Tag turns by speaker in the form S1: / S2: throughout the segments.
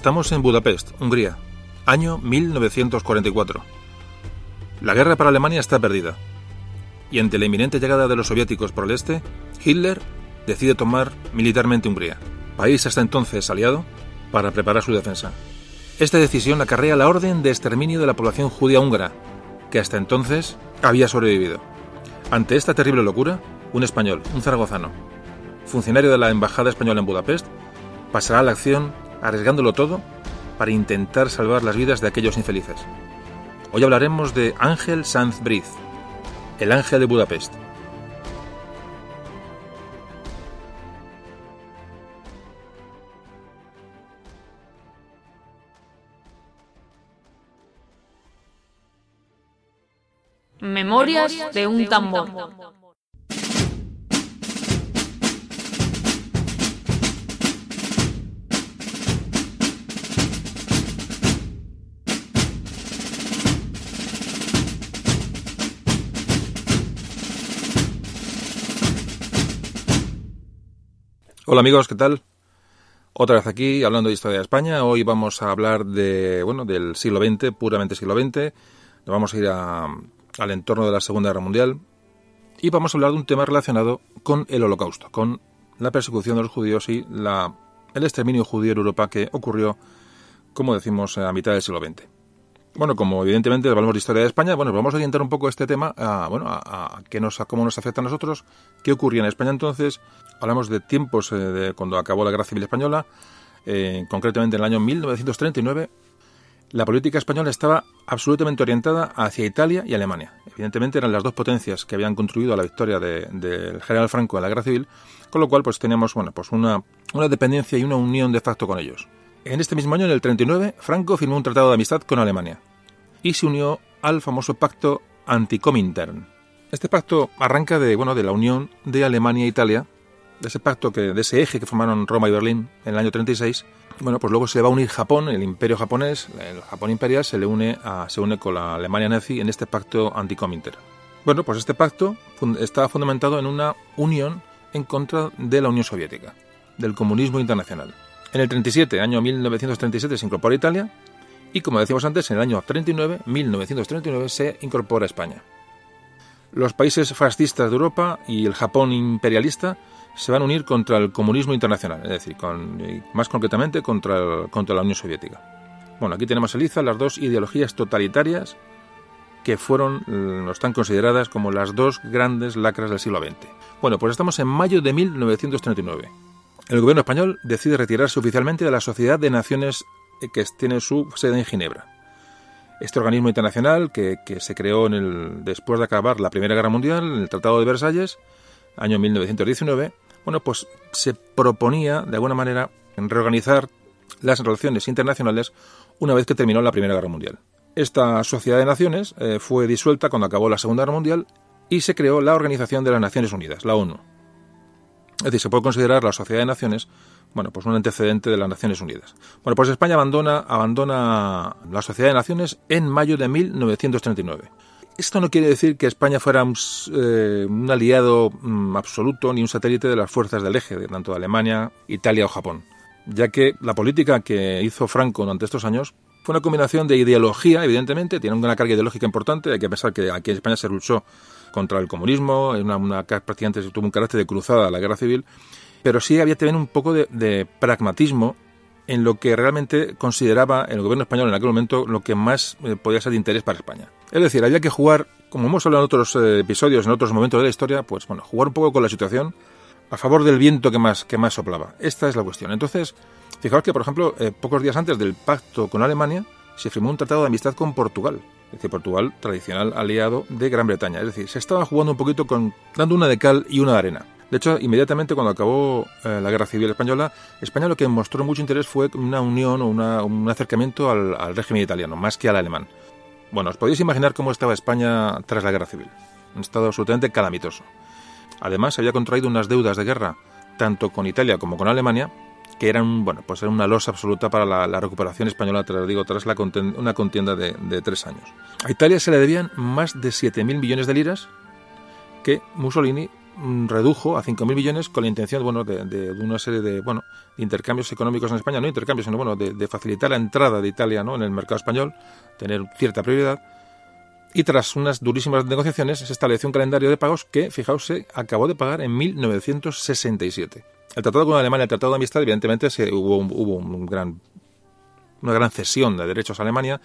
S1: Estamos en Budapest, Hungría, año 1944. La guerra para Alemania está perdida. Y ante la inminente llegada de los soviéticos por el este, Hitler decide tomar militarmente Hungría, país hasta entonces aliado, para preparar su defensa. Esta decisión acarrea la orden de exterminio de la población judía húngara, que hasta entonces había sobrevivido. Ante esta terrible locura, un español, un zaragozano, funcionario de la Embajada Española en Budapest, pasará a la acción arriesgándolo todo para intentar salvar las vidas de aquellos infelices. Hoy hablaremos de Ángel Sanz Briz, el ángel de Budapest.
S2: Memorias de un tambor.
S1: Hola amigos, ¿qué tal? Otra vez aquí hablando de historia de España. Hoy vamos a hablar de, bueno, del siglo XX, puramente siglo XX. Vamos a ir al entorno de la Segunda Guerra Mundial y vamos a hablar de un tema relacionado con el Holocausto, con la persecución de los judíos y la, el exterminio judío en Europa que ocurrió, como decimos, a mitad del siglo XX. Bueno, como evidentemente hablamos de historia de España, bueno, vamos a orientar un poco este tema a, bueno, a, qué nos, a cómo nos afecta a nosotros, qué ocurría en España entonces. Hablamos de tiempos eh, de cuando acabó la Guerra Civil Española, eh, concretamente en el año 1939. La política española estaba absolutamente orientada hacia Italia y Alemania. Evidentemente eran las dos potencias que habían contribuido a la victoria del general Franco en la Guerra Civil, con lo cual pues teníamos bueno, pues una, una dependencia y una unión de facto con ellos. En este mismo año, en el 39, Franco firmó un tratado de amistad con Alemania y se unió al famoso pacto Anticomintern. Este pacto arranca de, bueno, de la unión de Alemania e Italia, de ese pacto, que, de ese eje que formaron Roma y Berlín en el año 36. Bueno, pues luego se va a unir Japón, el imperio japonés, el Japón imperial, se, le une se une con la Alemania nazi en este pacto Anticomintern. Bueno, pues este pacto está fundamentado en una unión en contra de la Unión Soviética, del comunismo internacional. En el 37, año 1937, se incorpora Italia y, como decíamos antes, en el año 39, 1939, se incorpora España. Los países fascistas de Europa y el Japón imperialista se van a unir contra el comunismo internacional, es decir, más concretamente contra, contra la Unión Soviética. Bueno, aquí tenemos Eliza las dos ideologías totalitarias que fueron, no están consideradas como las dos grandes lacras del siglo XX. Bueno, pues estamos en mayo de 1939 el gobierno español decide retirarse oficialmente de la Sociedad de Naciones eh, que tiene su sede en Ginebra. Este organismo internacional que, se creó después de acabar la Primera Guerra Mundial, en el Tratado de Versalles, año 1919, bueno, pues se proponía de alguna manera reorganizar las relaciones internacionales una vez que terminó la Primera Guerra Mundial. Esta Sociedad de Naciones eh, fue disuelta cuando acabó la Segunda Guerra Mundial y se creó la Organización de las Naciones Unidas, la ONU. Es decir, se puede considerar la Sociedad de Naciones, bueno, pues un antecedente de las Naciones Unidas. Bueno, pues España abandona, abandona la Sociedad de Naciones en mayo de 1939. Esto no quiere decir que España fuera un, eh, aliado mm, absoluto ni un satélite de las fuerzas del eje, de tanto de Alemania, Italia o Japón, ya que la política que hizo Franco durante estos años fue una combinación de ideología, evidentemente, tiene una carga ideológica importante, hay que pensar que aquí en España se luchó contra el comunismo, una, una, prácticamente tuvo un carácter de cruzada la guerra civil, pero sí había también un poco de, pragmatismo en lo que realmente consideraba el gobierno español en aquel momento lo que más eh, podía ser de interés para España. Es decir, había que jugar, como hemos hablado en otros eh, episodios, en otros momentos de la historia, pues bueno, jugar un poco con la situación a favor del viento que más, que más soplaba. Esta es la cuestión. Entonces, fijaos que, por ejemplo, eh, pocos días antes del pacto con Alemania, se firmó un tratado de amistad con Portugal. Es decir, Portugal, tradicional aliado de Gran Bretaña. Es decir, se estaba jugando un poquito con, dando una de cal y una de arena. De hecho, inmediatamente cuando acabó eh, la Guerra Civil Española, España lo que mostró mucho interés fue una unión o un acercamiento al, régimen italiano, más que al alemán. Bueno, os podéis imaginar cómo estaba España tras la Guerra Civil. Un estado absolutamente calamitoso. Además, había contraído unas deudas de guerra, tanto con Italia como con Alemania, que eran, bueno, pues era una losa absoluta para la, recuperación española, lo digo, tras la una contienda de, de, tres años. A Italia se le debían más de 7.000 millones de liras que Mussolini redujo a 5.000 millones con la intención bueno, de, de, una serie de bueno intercambios económicos en España, no intercambios, sino bueno, de, de, facilitar la entrada de Italia ¿no? en el mercado español, tener cierta prioridad. Y tras unas durísimas negociaciones se estableció un calendario de pagos que, fijaos, se acabó de pagar en 1967. El tratado con Alemania, el tratado de amistad, evidentemente se, hubo, hubo un gran, una gran cesión de derechos a Alemania.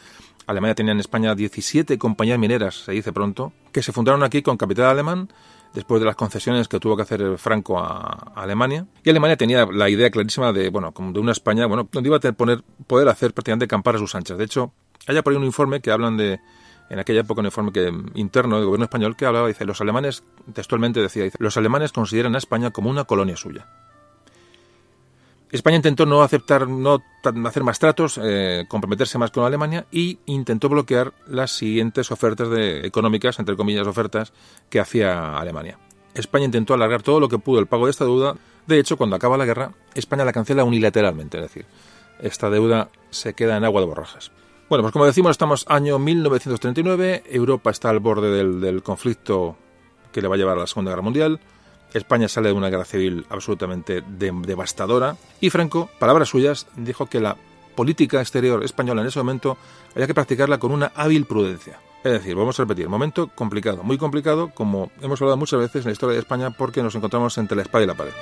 S1: Alemania tenía en España 17 compañías mineras, se dice pronto, que se fundaron aquí con capital alemán después de las concesiones que tuvo que hacer Franco a, Alemania. Y Alemania tenía la idea clarísima de, bueno, como de una España, bueno, donde iba a tener, poder hacer prácticamente campar a sus anchas. De hecho, hay por ahí un informe que hablan de, en aquella época un informe que, interno del gobierno español que hablaba, dice, los alemanes, textualmente decía, los alemanes consideran a España como una colonia suya. España intentó no aceptar, no hacer más tratos, eh, comprometerse más con Alemania y intentó bloquear las siguientes ofertas de, económicas, entre comillas, ofertas que hacía Alemania. España intentó alargar todo lo que pudo el pago de esta deuda. De hecho, cuando acaba la guerra, España la cancela unilateralmente, es decir, esta deuda se queda en agua de borrajas. Bueno, pues como decimos, estamos año 1939, Europa está al borde del, del conflicto que le va a llevar a la Segunda Guerra Mundial. España sale de una guerra civil absolutamente devastadora y Franco, palabras suyas, dijo que la política exterior española en ese momento había que practicarla con una hábil prudencia. Es decir, vamos a repetir, momento complicado, muy complicado, como hemos hablado muchas veces en la historia de España porque nos encontramos entre la espada y la pared.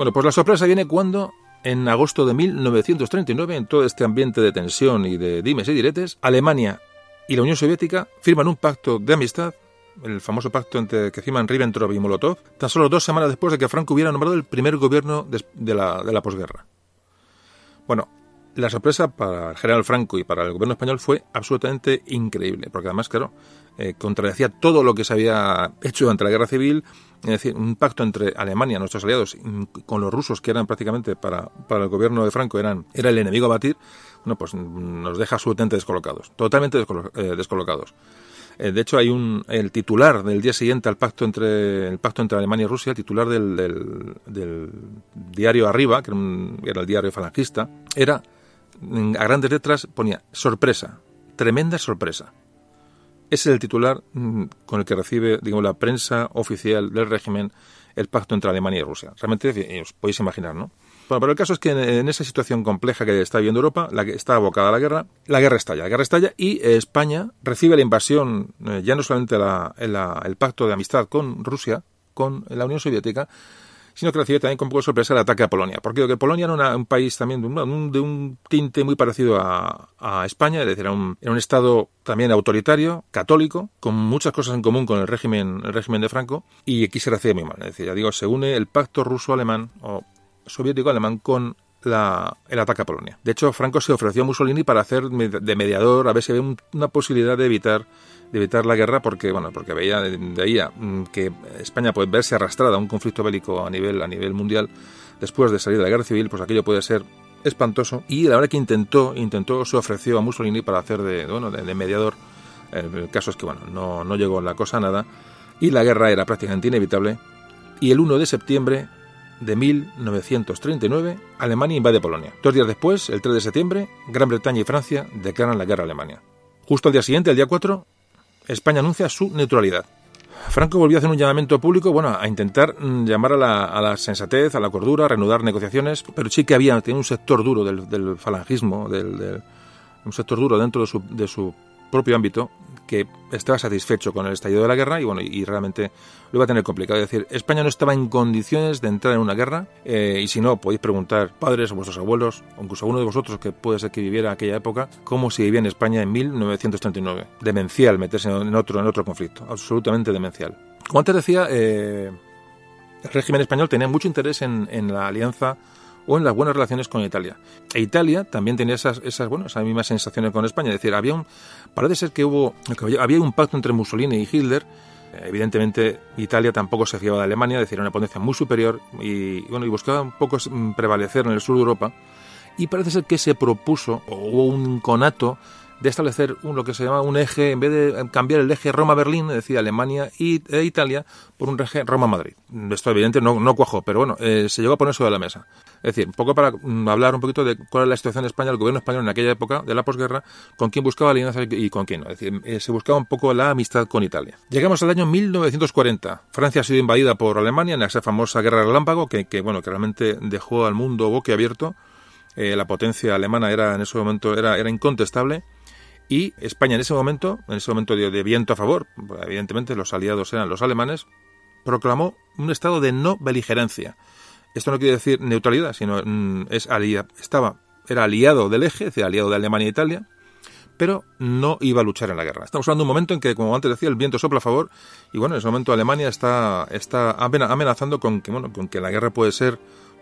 S1: Bueno, pues la sorpresa viene cuando, en agosto de 1939, en todo este ambiente de tensión y de dimes y diretes, Alemania y la Unión Soviética firman un pacto de amistad, el famoso pacto entre que firman Ribbentrop y Molotov, tan solo dos semanas después de que Franco hubiera nombrado el primer gobierno de, la, de la posguerra. Bueno, la sorpresa para el general Franco y para el gobierno español fue absolutamente increíble, porque además, claro, eh, contradecía todo lo que se había hecho durante la guerra civil, es decir, un pacto entre Alemania, nuestros aliados, con los rusos, que eran prácticamente para, para el gobierno de Franco, eran, era el enemigo a batir, bueno, pues nos deja absolutamente descolocados, totalmente eh, descolocados. Eh, de hecho, hay un el titular del día siguiente al pacto entre el pacto entre Alemania y Rusia, el titular del, del, diario Arriba, que era, el diario falangista, era a grandes letras ponía sorpresa, tremenda sorpresa. Es el titular mm, con el que recibe, digamos, la prensa oficial del régimen el pacto entre Alemania y Rusia. Realmente eh, os podéis imaginar, ¿no? Bueno, pero el caso es que en, esa situación compleja que está viviendo Europa, la que está abocada a la guerra, la guerra estalla. La guerra estalla y eh, España recibe la invasión, eh, ya no solamente el pacto de amistad con Rusia, con la Unión Soviética, sino que recibe también con poco sorpresa el ataque a Polonia. Porque que Polonia era un país también de un, de un, tinte muy parecido a, a España, es decir, era un, era un, estado también autoritario, católico, con muchas cosas en común con el régimen, el régimen de Franco, y aquí se recibe muy mal. Es decir, digo, se une el pacto ruso-alemán o soviético-alemán con la, el ataque a Polonia. De hecho, Franco se ofreció a Mussolini para hacer de mediador, a ver si había una posibilidad de evitar de evitar la guerra porque bueno porque veía de ahí mm, que España puede verse arrastrada a un conflicto bélico a nivel a nivel mundial después de salir de la guerra civil pues aquello puede ser espantoso y la verdad que intentó intentó se ofreció a Mussolini para hacer de bueno de, mediador el caso es que bueno no, no llegó la cosa a nada y la guerra era prácticamente inevitable y el 1 de septiembre de 1939, Alemania invade Polonia. Dos días después, el 3 de septiembre, Gran Bretaña y Francia declaran la guerra a Alemania. Justo al día siguiente, el día 4, España anuncia su neutralidad. Franco volvió a hacer un llamamiento público, bueno, a intentar mm, llamar a la, sensatez, a la cordura, a reanudar negociaciones, pero sí que había un sector duro del, falangismo, del, un sector duro dentro de su, de su propio ámbito que estaba satisfecho con el estallido de la guerra y bueno y realmente lo iba a tener complicado. Es decir, España no estaba en condiciones de entrar en una guerra eh, y si no podéis preguntar padres o vuestros abuelos o incluso a uno de vosotros que puede ser que viviera aquella época cómo se vivía en España en 1939. Demencial meterse en otro en otro conflicto, absolutamente demencial. Como antes decía, eh, el régimen español tenía mucho interés en, en la alianza o en las buenas relaciones con Italia. E Italia también tenía esas, esas, bueno, mismas sensaciones con España. Es decir, había un, parece ser que hubo, había un pacto entre Mussolini y Hitler Evidentemente, Italia tampoco se fiaba de Alemania, es decir, era una potencia muy superior y, bueno, y buscaba un poco prevalecer en el sur de Europa. Y parece ser que se propuso, o hubo un conato de establecer un, lo que se llama un eje, en vez de cambiar el eje Roma-Berlín, es decir, Alemania y, e Italia, por un eje Roma-Madrid. Esto evidente no, no cuajó, pero bueno, eh, se llegó a poner sobre la mesa. Es decir, un poco para mm, hablar un poquito de cuál es la situación de España, el gobierno español en aquella época de la posguerra, con quién buscaba alianza y con quién no. Es decir, eh, se buscaba un poco la amistad con Italia. Llegamos al año 1940. Francia ha sido invadida por Alemania en esa famosa guerra relámpago que, que bueno, que realmente dejó al mundo boquiabierto. Eh, la potencia alemana era en ese momento era, era incontestable y España en ese momento, en ese momento de, viento a favor, evidentemente los aliados eran los alemanes, proclamó un estado de no beligerancia. Esto no quiere decir neutralidad, sino mm, es estaba, era aliado del eje, es decir, aliado de Alemania e Italia, pero no iba a luchar en la guerra. Estamos hablando de un momento en que, como antes decía, el viento sopla a favor y bueno, en ese momento Alemania está, está amenazando con que, bueno, con que la guerra puede ser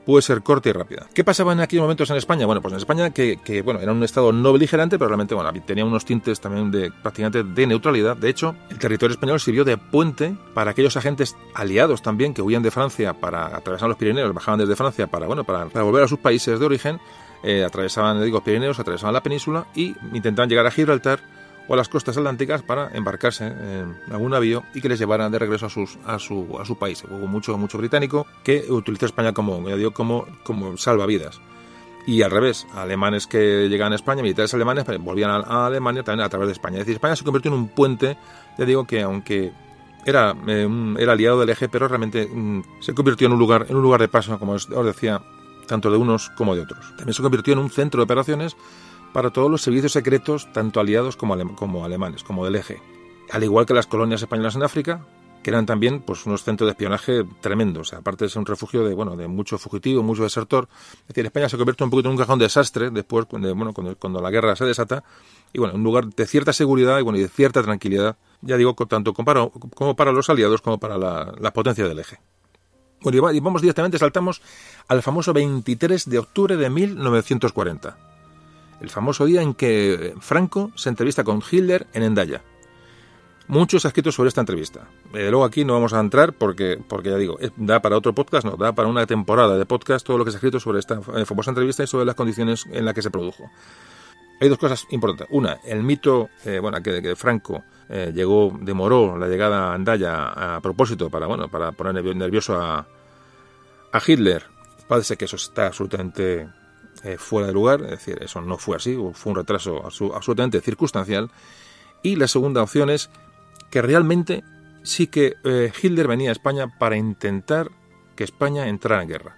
S1: puede ser corta y rápida. ¿Qué pasaba en aquellos momentos en España? Bueno, pues en España que, bueno, era un estado no beligerante, pero realmente bueno, tenía unos tintes también de prácticamente de neutralidad. De hecho, el territorio español sirvió de puente para aquellos agentes aliados también que huían de Francia para atravesar los Pirineos, bajaban desde Francia para, bueno, para, volver a sus países de origen, eh, atravesaban, digo, Pirineos, atravesaban la península y intentaban llegar a Gibraltar o a las costas atlánticas para embarcarse en algún navío y que les llevaran de regreso a, sus, a, su, a su país. Hubo mucho, mucho británico que utilizó España como, digo, como, como salvavidas. Y al revés, alemanes que llegaban a España, militares alemanes, pues, volvían a, Alemania también a través de España. Es decir, España se convirtió en un puente, ya digo que aunque era, eh, era aliado del eje, pero realmente mm, se convirtió en un lugar, en un lugar de paso, como os decía, tanto de unos como de otros. También se convirtió en un centro de operaciones para todos los servicios secretos, tanto aliados como, como alemanes, como del eje. Al igual que las colonias españolas en África, que eran también pues unos centros de espionaje tremendos, aparte de ser un refugio de bueno de mucho fugitivo, mucho desertor. Es decir, España se convierte un poquito en un cajón de desastre después bueno cuando, la guerra se desata y bueno un lugar de cierta seguridad y bueno y de cierta tranquilidad, ya digo tanto para, como para los aliados como para la, la potencia del eje. Bueno, y vamos directamente, saltamos al famoso 23 de octubre de 1940 el famoso día en que Franco se entrevista con Hitler en Endaya. Muchos ha escrito sobre esta entrevista. Eh, luego aquí no vamos a entrar porque, porque ya digo, eh, da para otro podcast, no, da para una temporada de podcast todo lo que se ha escrito sobre esta eh, famosa entrevista y sobre las condiciones en las que se produjo. Hay dos cosas importantes. Una, el mito, bueno, que, que Franco llegó, demoró la llegada a Endaya a propósito para, bueno, para poner nervioso a, a Hitler. Parece que eso está absolutamente eh, fuera de lugar, es decir, eso no fue así, fue un retraso absolutamente circunstancial. Y la segunda opción es que realmente sí que eh, Hitler venía a España para intentar que España entrara en guerra.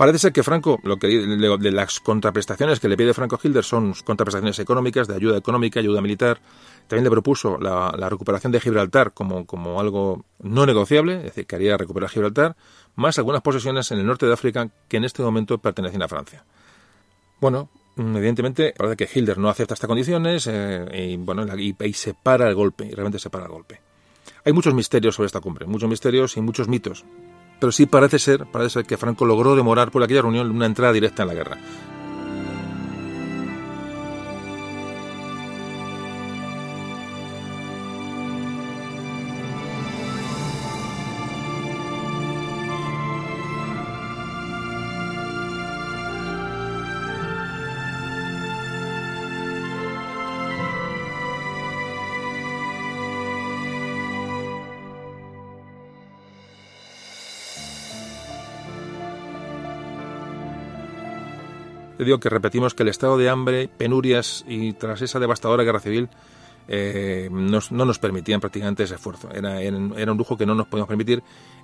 S1: Parece ser que Franco, lo que de las contraprestaciones que le pide Franco Hitler son contraprestaciones económicas, de ayuda económica, ayuda militar. También le propuso la, la, recuperación de Gibraltar como, como algo no negociable, es decir, que haría recuperar Gibraltar, más algunas posesiones en el norte de África que en este momento pertenecen a Francia. Bueno, evidentemente parece que Hilder no acepta estas condiciones eh, y, bueno, y, y se para el golpe, y realmente se para el golpe. Hay muchos misterios sobre esta cumbre, muchos misterios y muchos mitos. Pero sí parece ser, parece ser que Franco logró demorar por aquella reunión una entrada directa en la guerra. Digo que repetimos que el estado de hambre, penurias y tras esa devastadora guerra civil eh, no nos permitían prácticamente ese esfuerzo. Era, un lujo que no nos podíamos permitir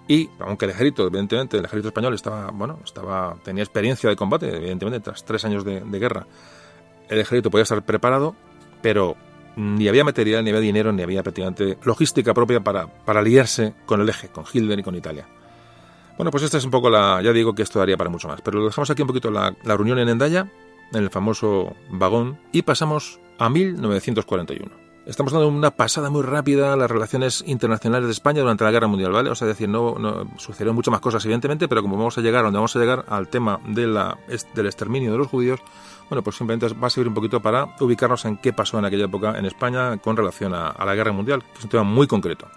S1: y aunque el ejército, evidentemente, el ejército español estaba, bueno, estaba, tenía experiencia de combate, evidentemente, tras tres años de, guerra, el ejército podía estar preparado, pero ni había material, ni había dinero, ni había prácticamente logística propia para, para aliarse con el eje, con Hitler y con Italia. Bueno, pues esta es un poco la. Ya digo que esto daría para mucho más, pero dejamos aquí un poquito la, reunión en Endaya, en el famoso vagón, y pasamos a 1941. Estamos dando una pasada muy rápida a las relaciones internacionales de España durante la Guerra Mundial, ¿vale? O sea, decir, no, no sucedieron muchas más cosas, evidentemente, pero como vamos a llegar donde vamos a llegar al tema del exterminio de los judíos, bueno, pues simplemente va a servir un poquito para ubicarnos en qué pasó en aquella época en España con relación a, a la Guerra Mundial, que es un tema muy concreto.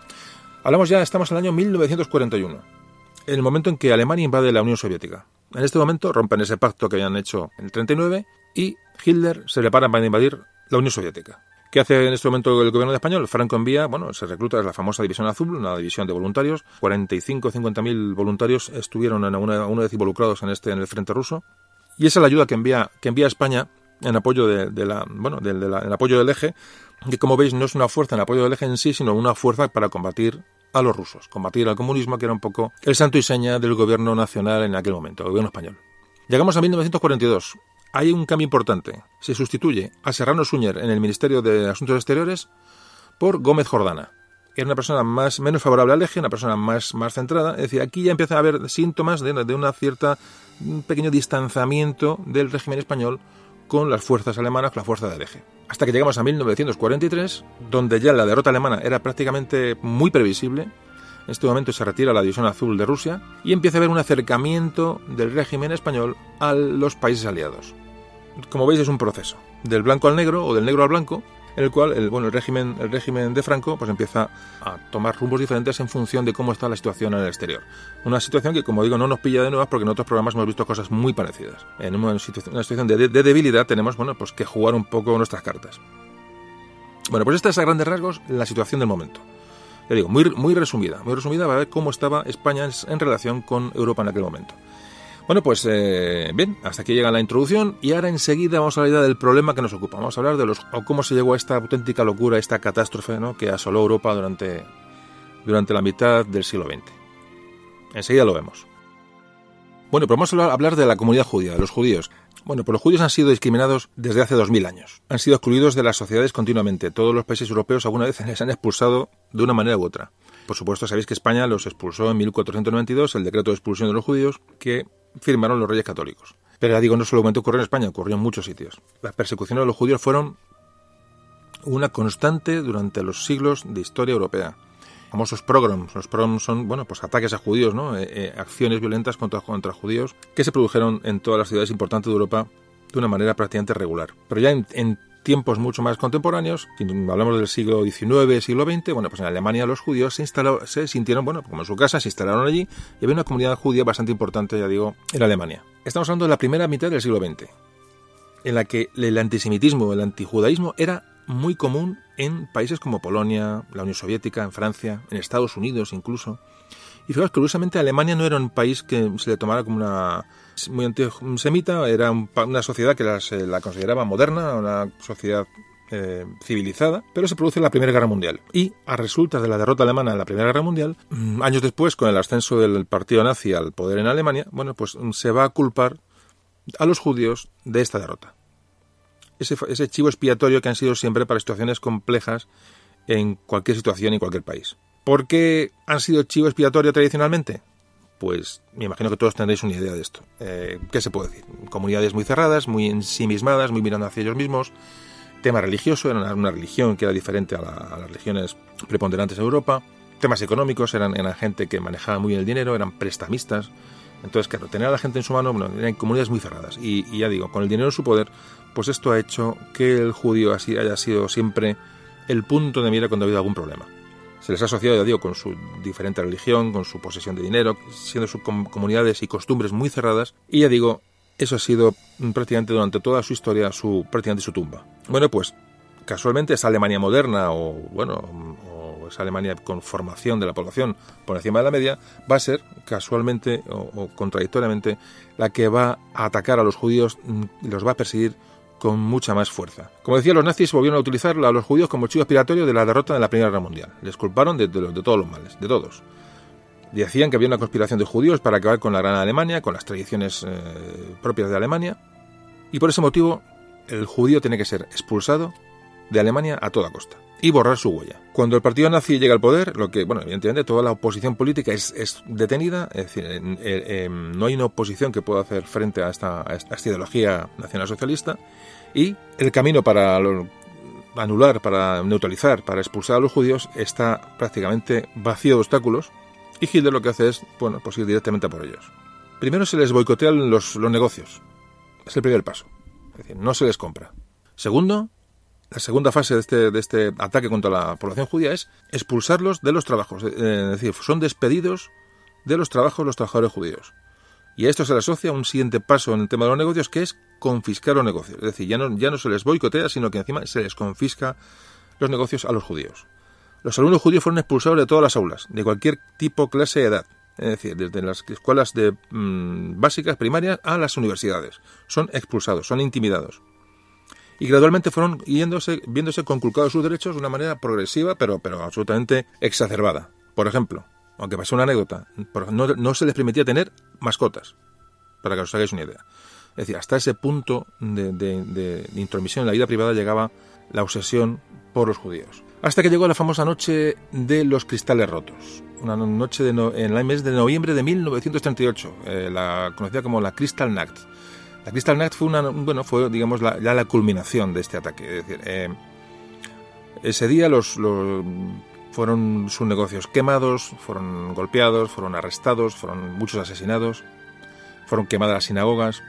S1: Hablamos ya, estamos en el año 1941, el momento en que Alemania invade la Unión Soviética. En este momento rompen ese pacto que habían hecho en el 39 y Hitler se prepara para invadir la Unión Soviética. ¿Qué hace en este momento el gobierno de español? Franco envía, bueno, se recluta, es la famosa División Azul, una división de voluntarios. 45 50 mil voluntarios estuvieron en una, una, vez involucrados en este en el frente ruso. Y esa es la ayuda que envía, que envía España en apoyo de, bueno, de, en apoyo del eje, que como veis no es una fuerza en apoyo del eje en sí, sino una fuerza para combatir a los rusos, combatir al comunismo, que era un poco el santo y seña del gobierno nacional en aquel momento, el gobierno español. Llegamos a 1942 hay un cambio importante. Se sustituye a Serrano Suñer en el Ministerio de Asuntos Exteriores por Gómez Jordana. Era una persona más, menos favorable al eje, una persona más, más centrada. Es decir, aquí ya empieza a haber síntomas de, una cierta, un pequeño distanciamiento del régimen español con las fuerzas alemanas, la fuerza del eje. Hasta que llegamos a 1943, donde ya la derrota alemana era prácticamente muy previsible. En este momento se retira la División Azul de Rusia y empieza a haber un acercamiento del régimen español a los países aliados como veis, es un proceso del blanco al negro o del negro al blanco, en el cual el, bueno, el, régimen, el régimen de Franco pues empieza a tomar rumbos diferentes en función de cómo está la situación en el exterior. Una situación que, como digo, no nos pilla de nuevas porque en otros programas hemos visto cosas muy parecidas. En una situación, de, debilidad tenemos bueno, pues que jugar un poco nuestras cartas. Bueno, pues esta es a grandes rasgos la situación del momento. Ya digo, muy, muy resumida, muy resumida para ver cómo estaba España en relación con Europa en aquel momento. Bueno, pues eh, bien, hasta aquí llega la introducción y ahora enseguida vamos a hablar del problema que nos ocupa. Vamos a hablar de los, o cómo se llegó a esta auténtica locura, esta catástrofe ¿no? que asoló Europa durante, durante la mitad del siglo XX. Enseguida lo vemos. Bueno, pues vamos a hablar de la comunidad judía, de los judíos. Bueno, pues los judíos han sido discriminados desde hace dos mil años. Han sido excluidos de las sociedades continuamente. Todos los países europeos alguna vez les han expulsado de una manera u otra. Por supuesto, sabéis que España los expulsó en 1492, el decreto de expulsión de los judíos, que firmaron los reyes católicos. Pero ya digo, no solamente ocurrió en España, ocurrió en muchos sitios. Las persecuciones de los judíos fueron una constante durante los siglos de historia europea. Famosos pogroms. Los pogroms son, bueno, pues ataques a judíos, ¿no? Eh, eh, acciones violentas contra, contra judíos que se produjeron en todas las ciudades importantes de Europa de una manera prácticamente regular. Pero ya en, en tiempos mucho más contemporáneos, hablamos del siglo XIX, siglo XX, bueno, pues en Alemania los judíos se, instaló, se sintieron, bueno, como en su casa, se instalaron allí y había una comunidad judía bastante importante, ya digo, en Alemania. Estamos hablando de la primera mitad del siglo XX, en la que el antisemitismo, el antijudaísmo era muy común en países como Polonia, la Unión Soviética, en Francia, en Estados Unidos incluso. Y fijaos, curiosamente Alemania no era un país que se le tomara como una muy antisemita, era una sociedad que la consideraba moderna, una sociedad eh, civilizada, pero se produce la Primera Guerra Mundial. Y a resultas de la derrota alemana en la Primera Guerra Mundial, mm, años después, con el ascenso del partido nazi al poder en Alemania, bueno, pues mm, se va a culpar a los judíos de esta derrota. Ese, ese chivo expiatorio que han sido siempre para situaciones complejas en cualquier situación y cualquier país. ¿Por qué han sido chivo expiatorio tradicionalmente? Pues me imagino que todos tendréis una idea de esto. Eh, ¿Qué se puede decir? Comunidades muy cerradas, muy ensimismadas, muy mirando hacia ellos mismos. Tema religioso, era una, religión que era diferente a, las religiones preponderantes en Europa. Temas económicos, eran, eran gente que manejaba muy bien el dinero, eran prestamistas. Entonces, claro, tener a la gente en su mano, bueno, eran comunidades muy cerradas. Y, y, ya digo, con el dinero en su poder, pues esto ha hecho que el judío haya sido siempre el punto de mira cuando ha habido algún problema se les ha asociado, ya digo, con su diferente religión, con su posesión de dinero, siendo sus comunidades y costumbres muy cerradas. Y ya digo, eso ha sido prácticamente durante toda su historia su prácticamente su tumba. Bueno, pues casualmente esa Alemania moderna o bueno, o esa Alemania con formación de la población por encima de la media va a ser casualmente o, o contradictoriamente la que va a atacar a los judíos y los va a perseguir con mucha más fuerza. Como decía, los nazis volvieron a utilizar a los judíos como chivo expiatorio de la derrota de la Primera Guerra Mundial. Les culparon de, todos los males, de todos. Decían que había una conspiración de judíos para acabar con la Gran Alemania, con las tradiciones eh, propias de Alemania, y por ese motivo el judío tiene que ser expulsado de Alemania a toda costa y borrar su huella. Cuando el partido nazi llega al poder, lo que, bueno, evidentemente toda la oposición política es, detenida, es decir, no hay una oposición que pueda hacer frente a esta, a esta ideología nacionalsocialista y el camino para anular, para neutralizar, para expulsar a los judíos está prácticamente vacío de obstáculos y Hitler lo que hace es, bueno, pues ir directamente por ellos. Primero se les boicotean los, los negocios. Es el primer paso. Es decir, no se les compra. Segundo, la segunda fase de este, de este ataque contra la población judía es expulsarlos de los trabajos. Eh, es decir, son despedidos de los trabajos los trabajadores judíos. Y a esto se le asocia un siguiente paso en el tema de los negocios, que es confiscar los negocios. Es decir, ya no, ya no se les boicotea, sino que encima se les confisca los negocios a los judíos. Los alumnos judíos fueron expulsados de todas las aulas, de cualquier tipo, clase, edad. Es decir, desde las escuelas de, mm, básicas, primarias, a las universidades. Son expulsados, son intimidados y gradualmente fueron yéndose, viéndose conculcados sus derechos de una manera progresiva, pero, pero absolutamente exacerbada. Por ejemplo, aunque pasó una anécdota, no, no, se les permitía tener mascotas, para que os hagáis una idea. Es decir, hasta ese punto de, intromisión en la vida privada llegaba la obsesión por los judíos. Hasta que llegó la famosa noche de los cristales rotos. Una noche de en el mes de noviembre de 1938, eh, la conocida como la Crystal Night la Crystal Night fue una, bueno, fue digamos la, ya la culminación de este ataque. Es decir, eh, ese día los, fueron sus negocios quemados, fueron golpeados, fueron arrestados, fueron muchos asesinados, fueron quemadas las sinagogas.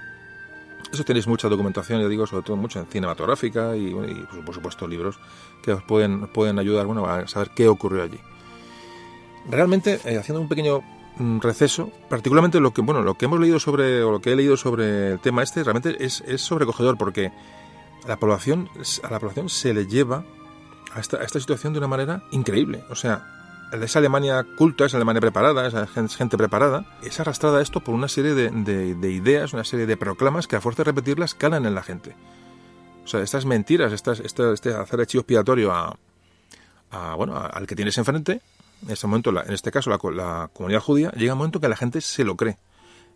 S1: Eso tenéis mucha documentación, ya digo, sobre todo mucho en cinematográfica y, por supuesto libros que os pueden, pueden ayudar bueno, a saber qué ocurrió allí. Realmente, eh, haciendo un pequeño receso, particularmente lo que bueno, lo que hemos leído sobre o lo que he leído sobre el tema este realmente es, es sobrecogedor porque a la población a la población se le lleva a esta, esta situación de una manera increíble, o sea, esa Alemania culta, esa Alemania preparada, esa gente preparada, es arrastrada a esto por una serie de, de, ideas, una serie de proclamas que a fuerza de repetirlas calan en la gente. O sea, estas mentiras, estas, este hacer hechivo expiatorio a, a, bueno, al que tienes enfrente, en este momento, en este caso, la, comunidad judía, llega un momento que la gente se lo cree.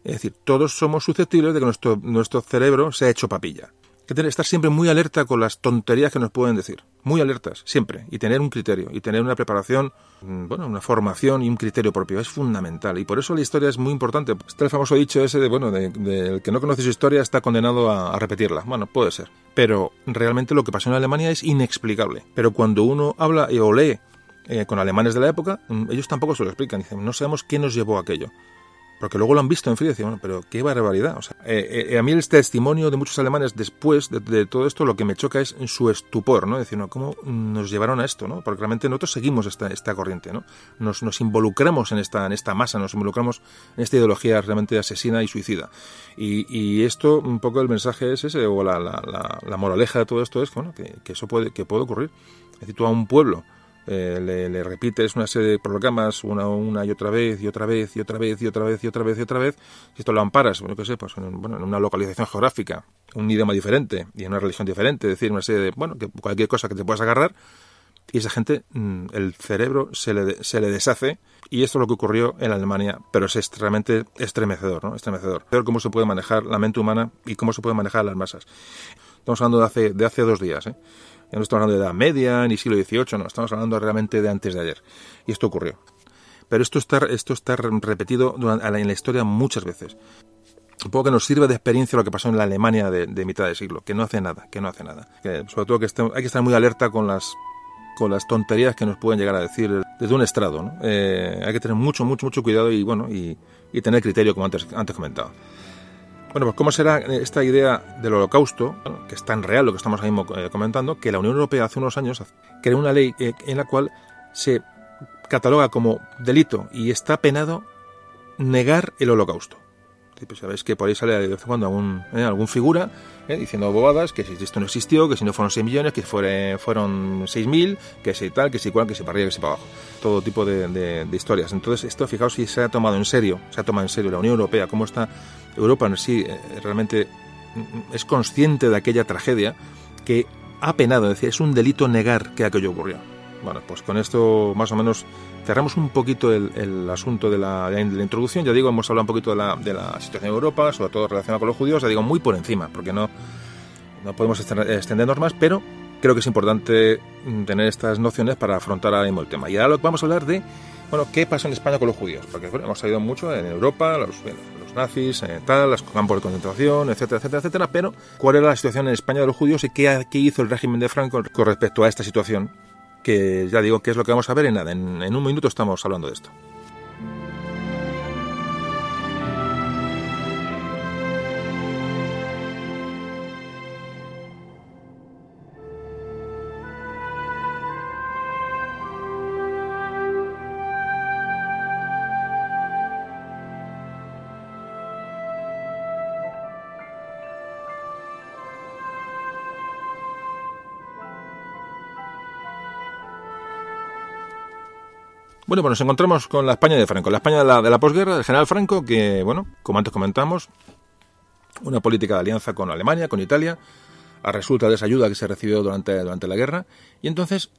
S1: Es decir, todos somos susceptibles de que nuestro, nuestro cerebro sea hecho papilla. Hay que estar siempre muy alerta con las tonterías que nos pueden decir. Muy alertas, siempre. Y tener un criterio. Y tener una preparación, mm, bueno, una formación y un criterio propio. Es fundamental. Y por eso la historia es muy importante. Está el famoso dicho ese de, bueno, de, el que no conoce su historia está condenado a, a, repetirla. Bueno, puede ser. Pero realmente lo que pasó en Alemania es inexplicable. Pero cuando uno habla o lee eh, con alemanes de la época, mm, ellos tampoco se lo explican. Dicen, no sabemos qué nos llevó a aquello. Porque luego lo han visto en frío y dicen, bueno, pero qué barbaridad. O sea, eh, eh, a mí el testimonio de muchos alemanes después de, todo esto, lo que me choca es su estupor, ¿no? Decir, ¿cómo nos llevaron a esto, no? Porque realmente nosotros seguimos esta, esta corriente, ¿no? Nos, nos involucramos en esta, en esta masa, nos involucramos en esta ideología realmente asesina y suicida. Y, y esto, un poco el mensaje es ese, o la, la, la, moraleja de todo esto es, que eso puede, que puede ocurrir. Es decir, tú a un pueblo eh, le, repites una serie de programas una, una y otra vez y otra vez y otra vez y otra vez y otra vez y otra vez, si esto lo amparas, bueno, que sé, pues en, bueno, en una localización geográfica, un idioma diferente y en una religión diferente, es decir, una serie de, bueno, que cualquier cosa que te puedas agarrar, y esa gente, mm, el cerebro se le, se le deshace, y esto es lo que ocurrió en Alemania, pero es extremadamente estremecedor, ¿no? Estremecedor. Ver cómo se puede manejar la mente humana y cómo se puede manejar las masas. Estamos hablando de hace, de hace dos días, ¿eh? Ya no estamos hablando de Edad Media ni siglo XVIII, no, estamos hablando realmente de antes de ayer. Y esto ocurrió. Pero esto está, esto está repetido en la historia muchas veces. Un poco que nos sirve de experiencia lo que pasó en la Alemania de, mitad de siglo, que no hace nada, que no hace nada. sobre todo que hay que estar muy alerta con las con las tonterías que nos pueden llegar a decir desde un estrado. Eh, hay que tener mucho, mucho, mucho cuidado y bueno y, y tener criterio, como antes, antes comentaba. Bueno, pues ¿cómo será esta idea del holocausto, que es tan real lo que estamos ahí eh, comentando, que la Unión Europea hace unos años creó una ley eh, en la cual se cataloga como delito y está penado negar el holocausto. Pues sabéis que por ahí sale de vez en cuando algún, eh, algún figura diciendo bobadas, que si esto no existió, que si no fueron 6 millones, que fueron fueron 6.000, que si tal, que si cual, que si para arriba, que si para abajo. Todo tipo de, de, historias. Entonces, esto, fijaos si se ha tomado en serio, se ha tomado en serio la Unión Europea, cómo está Europa en sí eh, realmente mm, es consciente de aquella tragedia que ha penado, es decir, es un delito negar que aquello ocurrió. Bueno, pues con esto más o menos cerramos un poquito el, asunto de la, de la, introducción. Ya digo, hemos hablado un poquito de la, de la situación en Europa, sobre todo relacionada con los judíos, ya digo, muy por encima, porque no, no podemos extendernos más, pero creo que es importante mm, tener estas nociones para afrontar ahora mismo el tema. Y ahora vamos a hablar de, bueno, qué pasó en España con los judíos, porque hemos salido mucho en Europa, los, nazis, eh, tal, los campos de concentración, etcétera, etcétera, etcétera, pero ¿cuál era la situación en España de los judíos y qué, qué hizo el régimen de Franco con respecto a esta situación? Que ya digo que es lo que vamos a ver en nada, en un minuto estamos hablando de esto. Bueno, pues nos encontramos con la España de Franco, la España de la, de posguerra, del general Franco, que, bueno, como antes comentamos, una política de alianza con Alemania, con Italia, a resulta de esa ayuda que se recibió durante, durante la guerra. Y entonces,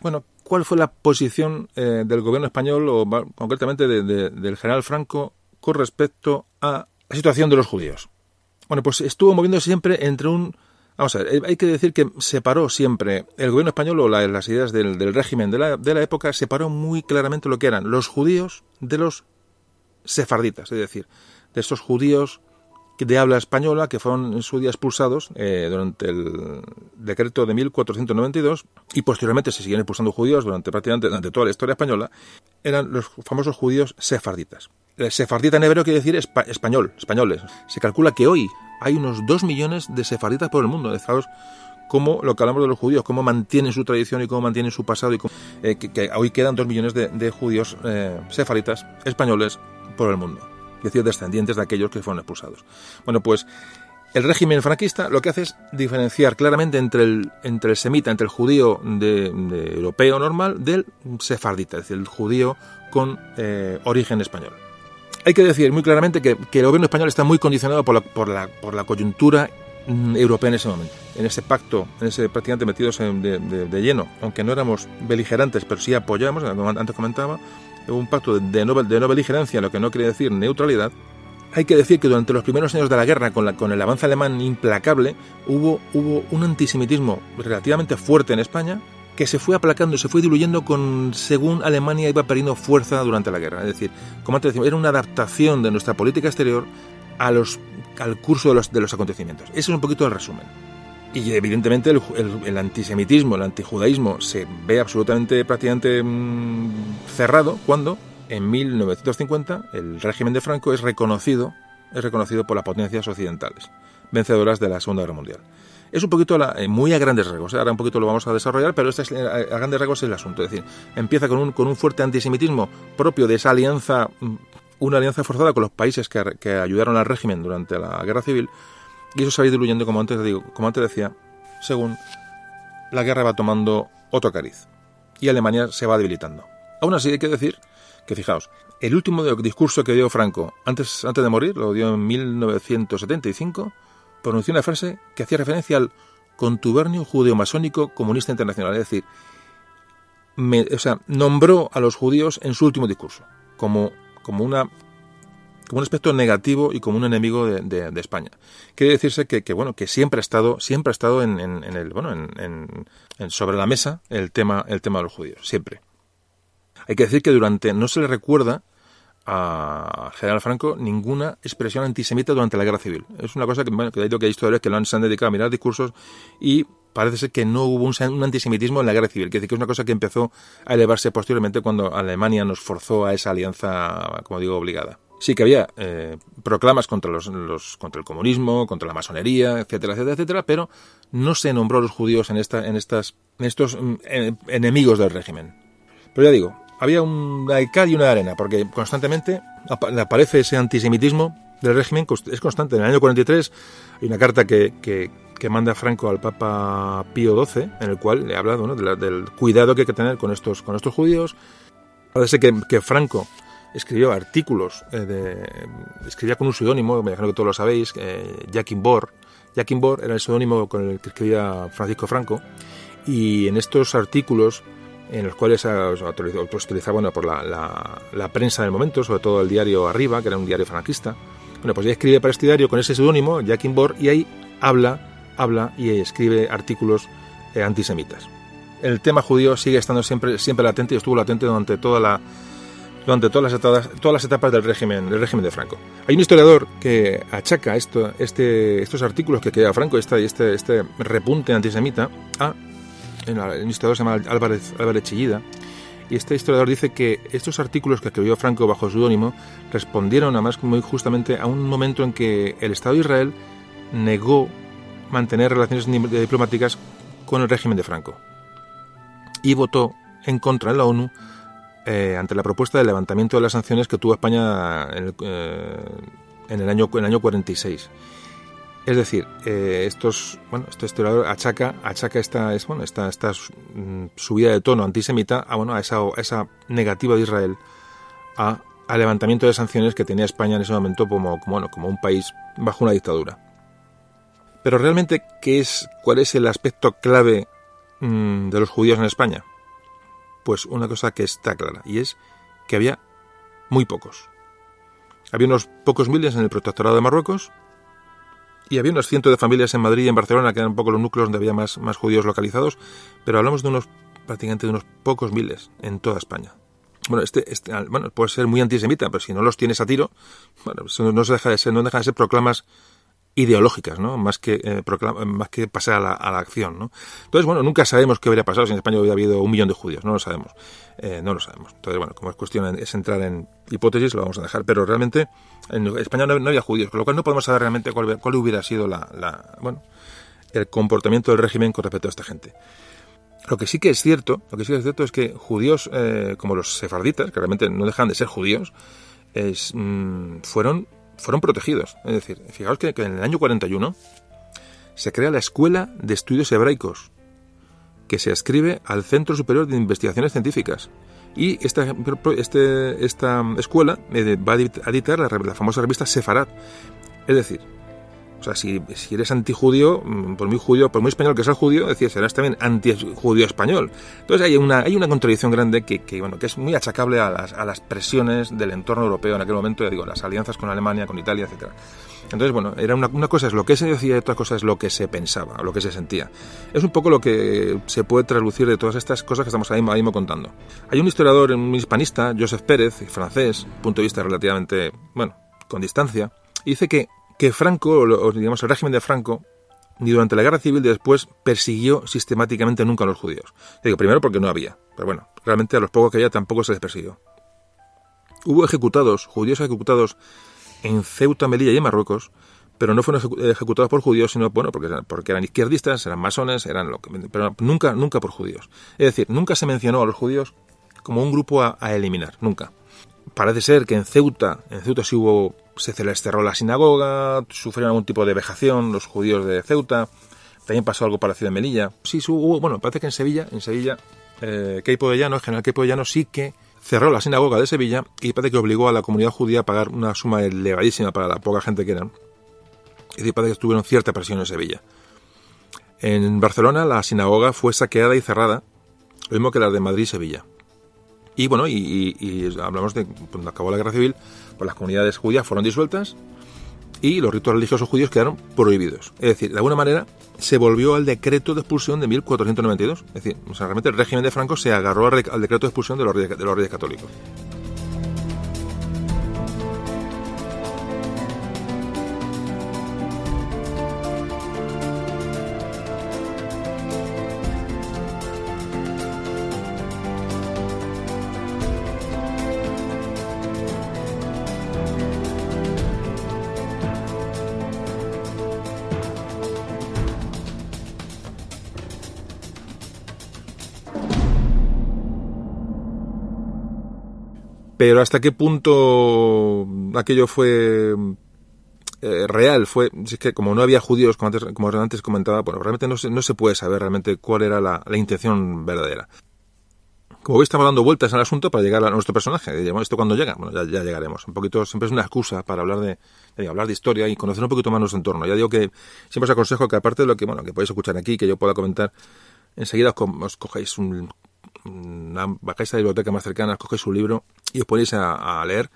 S1: bueno, ¿cuál fue la posición eh, del gobierno español, o concretamente del general Franco, con respecto a la situación de los judíos? Bueno, pues estuvo moviéndose siempre entre un... Vamos a ver, hay que decir que separó siempre el gobierno español o las ideas del, régimen de la, de la época, separó muy claramente lo que eran los judíos de los sefarditas, es decir, de esos judíos de habla española que fueron en su día expulsados eh, durante el decreto de 1492 y posteriormente se siguen expulsando judíos durante prácticamente durante toda la historia española, eran los famosos judíos sefarditas. El sefardita en hebreo quiere decir español, españoles. Se calcula que hoy hay unos dos millones de sefarditas por el mundo. Fijaros cómo lo que hablamos de los judíos, cómo mantienen su tradición y cómo mantienen su pasado y eh, que, hoy quedan dos millones de, judíos eh, sefarditas españoles por el mundo es decir, descendientes de aquellos que fueron expulsados. Bueno, pues el régimen franquista lo que hace es diferenciar claramente entre el, entre el semita, entre el judío de, europeo normal, del sefardita, es decir, el judío con eh, origen español. Hay que decir muy claramente que, el gobierno español está muy condicionado por la, coyuntura mm, europea en ese momento, en ese pacto, en ese prácticamente metidos de, lleno, aunque no éramos beligerantes, pero sí apoyamos, como antes comentaba, un pacto de no, de no beligerancia, lo que no quiere decir neutralidad, hay que decir que durante los primeros años de la guerra, con el avance alemán implacable, hubo, hubo un antisemitismo relativamente fuerte en España que se fue aplacando, se fue diluyendo con según Alemania iba perdiendo fuerza durante la guerra. Es decir, como antes decíamos, era una adaptación de nuestra política exterior a los, al curso de los, de los acontecimientos. Ese es un poquito el resumen. Y evidentemente el, antisemitismo, el antijudaísmo se ve absolutamente prácticamente mm, cerrado cuando en 1950 el régimen de Franco es reconocido, es reconocido por las potencias occidentales, vencedoras de la Segunda Guerra Mundial. Es un poquito eh, muy a grandes rasgos, ¿eh? ahora un poquito lo vamos a desarrollar, pero este es, eh, a grandes rasgos es el asunto. Es decir, empieza con un, con un fuerte antisemitismo propio de esa alianza, mm, una alianza forzada con los países que, que ayudaron al régimen durante la Guerra Civil, y eso se va diluyendo, como antes, digo, como antes decía, según la guerra va tomando otro cariz. Y Alemania se va debilitando. Aún así hay que decir que, fijaos, el último discurso que dio Franco antes, antes de morir, lo dio en 1975, pronunció una frase que hacía referencia al contubernio judeo-masónico comunista internacional. Es decir, o sea, nombró a los judíos en su último discurso como, como una como un aspecto negativo y como un enemigo de, España. Quiere decirse que, bueno, que siempre ha estado, siempre ha estado en, el, bueno, en, sobre la mesa el tema, el tema de los judíos, siempre. Hay que decir que durante, no se le recuerda a General Franco ninguna expresión antisemita durante la guerra civil. Es una cosa que, bueno, que, que hay que lo han, se han dedicado a mirar discursos y parece ser que no hubo un, antisemitismo en la guerra civil, que es una cosa que empezó a elevarse posteriormente cuando Alemania nos forzó a esa alianza, como digo, obligada sí que había eh, proclamas contra los, contra el comunismo, contra la masonería, etcétera, etcétera, etcétera, pero no se nombró a los judíos en esta, en estas, en estos mm, enemigos del régimen. Pero ya digo, había una cal y una arena, porque constantemente aparece ese antisemitismo del régimen, es constante. En el año 43 hay una carta que, que, manda Franco al Papa Pío XII, en el cual le habla del cuidado que hay que tener con estos, con estos judíos. Parece que, que Franco escribió artículos, eh, de, escribía con un seudónimo, me imagino que todos lo sabéis, eh, Jacquin Bor. Jacquin Bor era el seudónimo con el que escribía Francisco Franco, y en estos artículos, en los cuales pues, utilizaba bueno, por la, la, prensa del momento, sobre todo el diario Arriba, que era un diario franquista, bueno, pues ya escribe para este diario con ese seudónimo, Jacquin Bor, y ahí habla, habla y escribe artículos eh, antisemitas. El tema judío sigue estando siempre, siempre latente y estuvo latente durante toda la durante todas las etapas, todas las etapas del régimen, del régimen de Franco. Hay un historiador que achaca esto, este, estos artículos que crea Franco, este, este, este repunte antisemita, a un historiador se llama Álvarez, Álvarez Chillida, y este historiador dice que estos artículos que escribió Franco bajo seudónimo respondieron además muy justamente a un momento en que el Estado de Israel negó mantener relaciones diplomáticas con el régimen de Franco y votó en contra en la ONU eh, ante la propuesta de levantamiento de las sanciones que tuvo España en el, eh, en el, año, en el año 46. Es decir, eh, estos, bueno, este historiador achaca, achaca esta, es, bueno, esta, esta mm, subida de tono antisemita a, bueno, a esa, esa negativa de Israel a, al levantamiento de sanciones que tenía España en ese momento como, como, bueno, como un país bajo una dictadura. Pero realmente, ¿qué es, ¿cuál es el aspecto clave mm, de los judíos en España? Pues una cosa que está clara, y es que había muy pocos. Había unos pocos miles en el protectorado de Marruecos, y había unos cientos de familias en Madrid y en Barcelona, que eran un poco los núcleos donde había más, más judíos localizados, pero hablamos de unos prácticamente de unos pocos miles en toda España. Bueno, este, este bueno, puede ser muy antisemita, pero si no los tienes a tiro, bueno, no se deja de ser, no deja de ser proclamas ideológicas, ¿no? Más que, eh, más que pasar a la, a la, acción, ¿no? Entonces, bueno, nunca sabemos qué habría pasado si en España hubiera habido un millón de judíos, no lo sabemos, eh, no lo sabemos. Entonces, bueno, como es cuestión es entrar en hipótesis, lo vamos a dejar, pero realmente en España no, había judíos, con lo cual no podemos saber realmente cuál, cuál hubiera sido la, la, bueno, el comportamiento del régimen con respecto a esta gente. Lo que sí que es cierto, lo que sí que es cierto es que judíos eh, como los sefarditas, que realmente no dejan de ser judíos, es, mmm, fueron fueron protegidos. Es decir, fijaos que, en el año 41 se crea la Escuela de Estudios Hebraicos, que se ascribe al Centro Superior de Investigaciones Científicas. Y esta, este, esta escuela eh, va a editar la, la famosa revista Sefarad. Es decir, o sea, si, si eres antijudío, mm, por muy judío, por muy español que seas judío, decías, serás también antijudío español. Entonces hay una, hay una contradicción grande que, que, bueno, que es muy achacable a las, a las presiones del entorno europeo en aquel momento, ya digo, las alianzas con Alemania, con Italia, etcétera. Entonces, bueno, era una, una, cosa es lo que se decía y otra cosa es lo que se pensaba, lo que se sentía. Es un poco lo que se puede traducir de todas estas cosas que estamos ahí mismo contando. Hay un historiador, un hispanista, Joseph Pérez, francés, punto de vista relativamente, bueno, con distancia, y dice que que Franco, o digamos el régimen de Franco, ni durante la guerra civil ni después persiguió sistemáticamente nunca a los judíos. Digo, primero porque no había, pero bueno, realmente a los pocos que había tampoco se les persiguió. Hubo ejecutados, judíos ejecutados en Ceuta, Melilla y en Marruecos, pero no fueron ejecutados por judíos, sino bueno, porque, porque eran izquierdistas, eran masones, eran lo que, pero nunca, nunca por judíos. Es decir, nunca se mencionó a los judíos como un grupo a eliminar, nunca. Parece ser que en Ceuta, en Ceuta sí hubo se les cerró la sinagoga, sufrieron algún tipo de vejación los judíos de Ceuta, también pasó algo parecido en Melilla. Sí, hubo, bueno, parece que en Sevilla, en Sevilla, eh, Keipo de el general Keipo sí que cerró la sinagoga de Sevilla y parece que obligó a la comunidad judía a pagar una suma elevadísima para la poca gente que eran. Y parece que tuvieron cierta presión en Sevilla. En Barcelona la sinagoga fue saqueada y cerrada, lo mismo que la de Madrid y Sevilla. Y bueno, y, hablamos de cuando acabó la guerra civil, pues las comunidades judías fueron disueltas y los ritos religiosos judíos quedaron prohibidos. Es decir, de alguna manera se volvió al decreto de expulsión de 1492. Es decir, o sea, realmente el régimen de Franco se agarró al, decreto de expulsión de los de los reyes católicos. Pero hasta qué punto aquello fue eh, real, fue, es que como no había judíos, como antes, como antes comentaba, bueno, realmente no se, no se puede saber realmente cuál era la, la intención verdadera. Como veis, estamos dando vueltas al asunto para llegar a nuestro personaje. ¿esto cuando llega? Bueno, ya, ya, llegaremos. Un poquito, siempre es una excusa para hablar de, hablar de historia y conocer un poquito más nuestro entorno. Ya digo que siempre os aconsejo que aparte de lo que, bueno, que podéis escuchar aquí, que yo pueda comentar, enseguida os, os cogéis un, bajáis a la biblioteca más cercana, cogéis un libro y os ponéis a, leer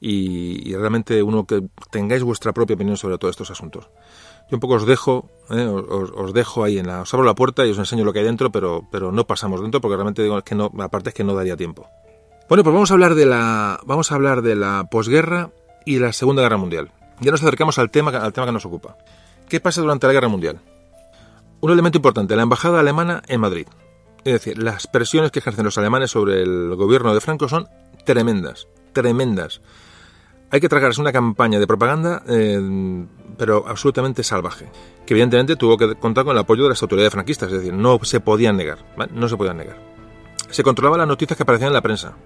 S1: y, realmente uno que tengáis vuestra propia opinión sobre todos estos asuntos. Yo un poco os dejo, eh, os, dejo ahí en la, os abro la puerta y os enseño lo que hay dentro, pero, pero no pasamos dentro porque realmente digo que no, aparte es que no daría tiempo. Bueno, pues vamos a hablar de la, vamos a hablar de la posguerra y la Segunda Guerra Mundial. Ya nos acercamos al tema, al tema que nos ocupa. ¿Qué pasa durante la Guerra Mundial? Un elemento importante, la embajada alemana en Madrid. Es decir, las presiones que ejercen los alemanes sobre el gobierno de Franco son tremendas, tremendas. Hay que tragarse una campaña de propaganda, eh, pero absolutamente salvaje, que evidentemente tuvo que contar con el apoyo de las autoridades franquistas, es decir, no se podían negar, ¿vale? no se podían negar. Se controlaban las noticias que aparecían en la prensa.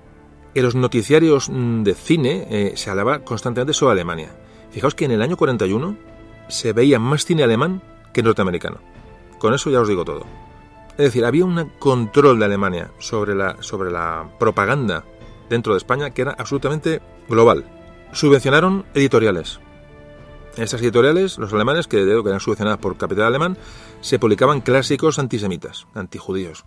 S1: En los noticiarios mm, de cine eh, se hablaba constantemente sobre Alemania. Fijaos que en el año 41 se veía más cine alemán que norteamericano. Con eso ya os digo todo. Es decir, había un control de Alemania sobre la, sobre la propaganda dentro de España que era absolutamente global. Subvencionaron editoriales. En estas editoriales, los alemanes, que, que eran subvencionadas por capital alemán, se publicaban clásicos antisemitas, antijudíos,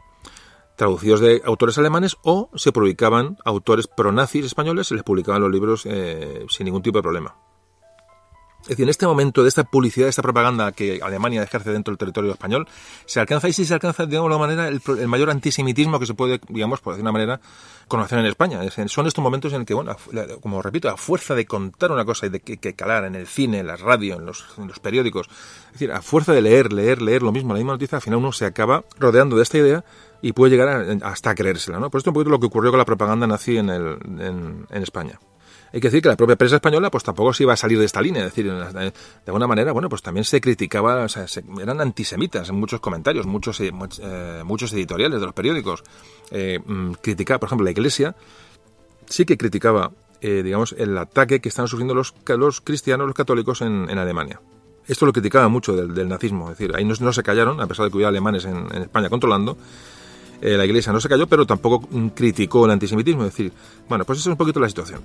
S1: traducidos de autores alemanes o se publicaban autores pronazis españoles y les publicaban los libros eh, sin ningún tipo de problema. Es decir, en este momento de esta publicidad, de esta propaganda que Alemania ejerce dentro del territorio español, se alcanza y sí se alcanza, de alguna manera, el, mayor antisemitismo que se puede, digamos, por decir una manera, conocer en España. Son estos momentos en que, bueno, como repito, a fuerza de contar una cosa y de que, calar en el cine, en la radio, en los, periódicos, es decir, a fuerza de leer, leer, leer lo mismo, la misma noticia, al final uno se acaba rodeando de esta idea y puede llegar hasta creérsela, ¿no? Por esto un poquito lo que ocurrió con la propaganda nazi en, el, en España. Hay que decir que la propia prensa española pues tampoco se iba a salir de esta línea, es decir, de alguna manera, bueno, pues también se criticaba, o sea, eran antisemitas en muchos comentarios, muchos, eh, eh, muchos editoriales de los periódicos. Eh, mm, criticaba, por ejemplo, la Iglesia sí que criticaba, digamos, el ataque que están sufriendo los, los cristianos, los católicos en, Alemania. Esto lo criticaba mucho del, nazismo, es decir, ahí no, se callaron, a pesar de que hubiera alemanes en, España controlando, la Iglesia no se cayó, pero tampoco mm, criticó el antisemitismo. Es decir, bueno, pues esa es un poquito la situación.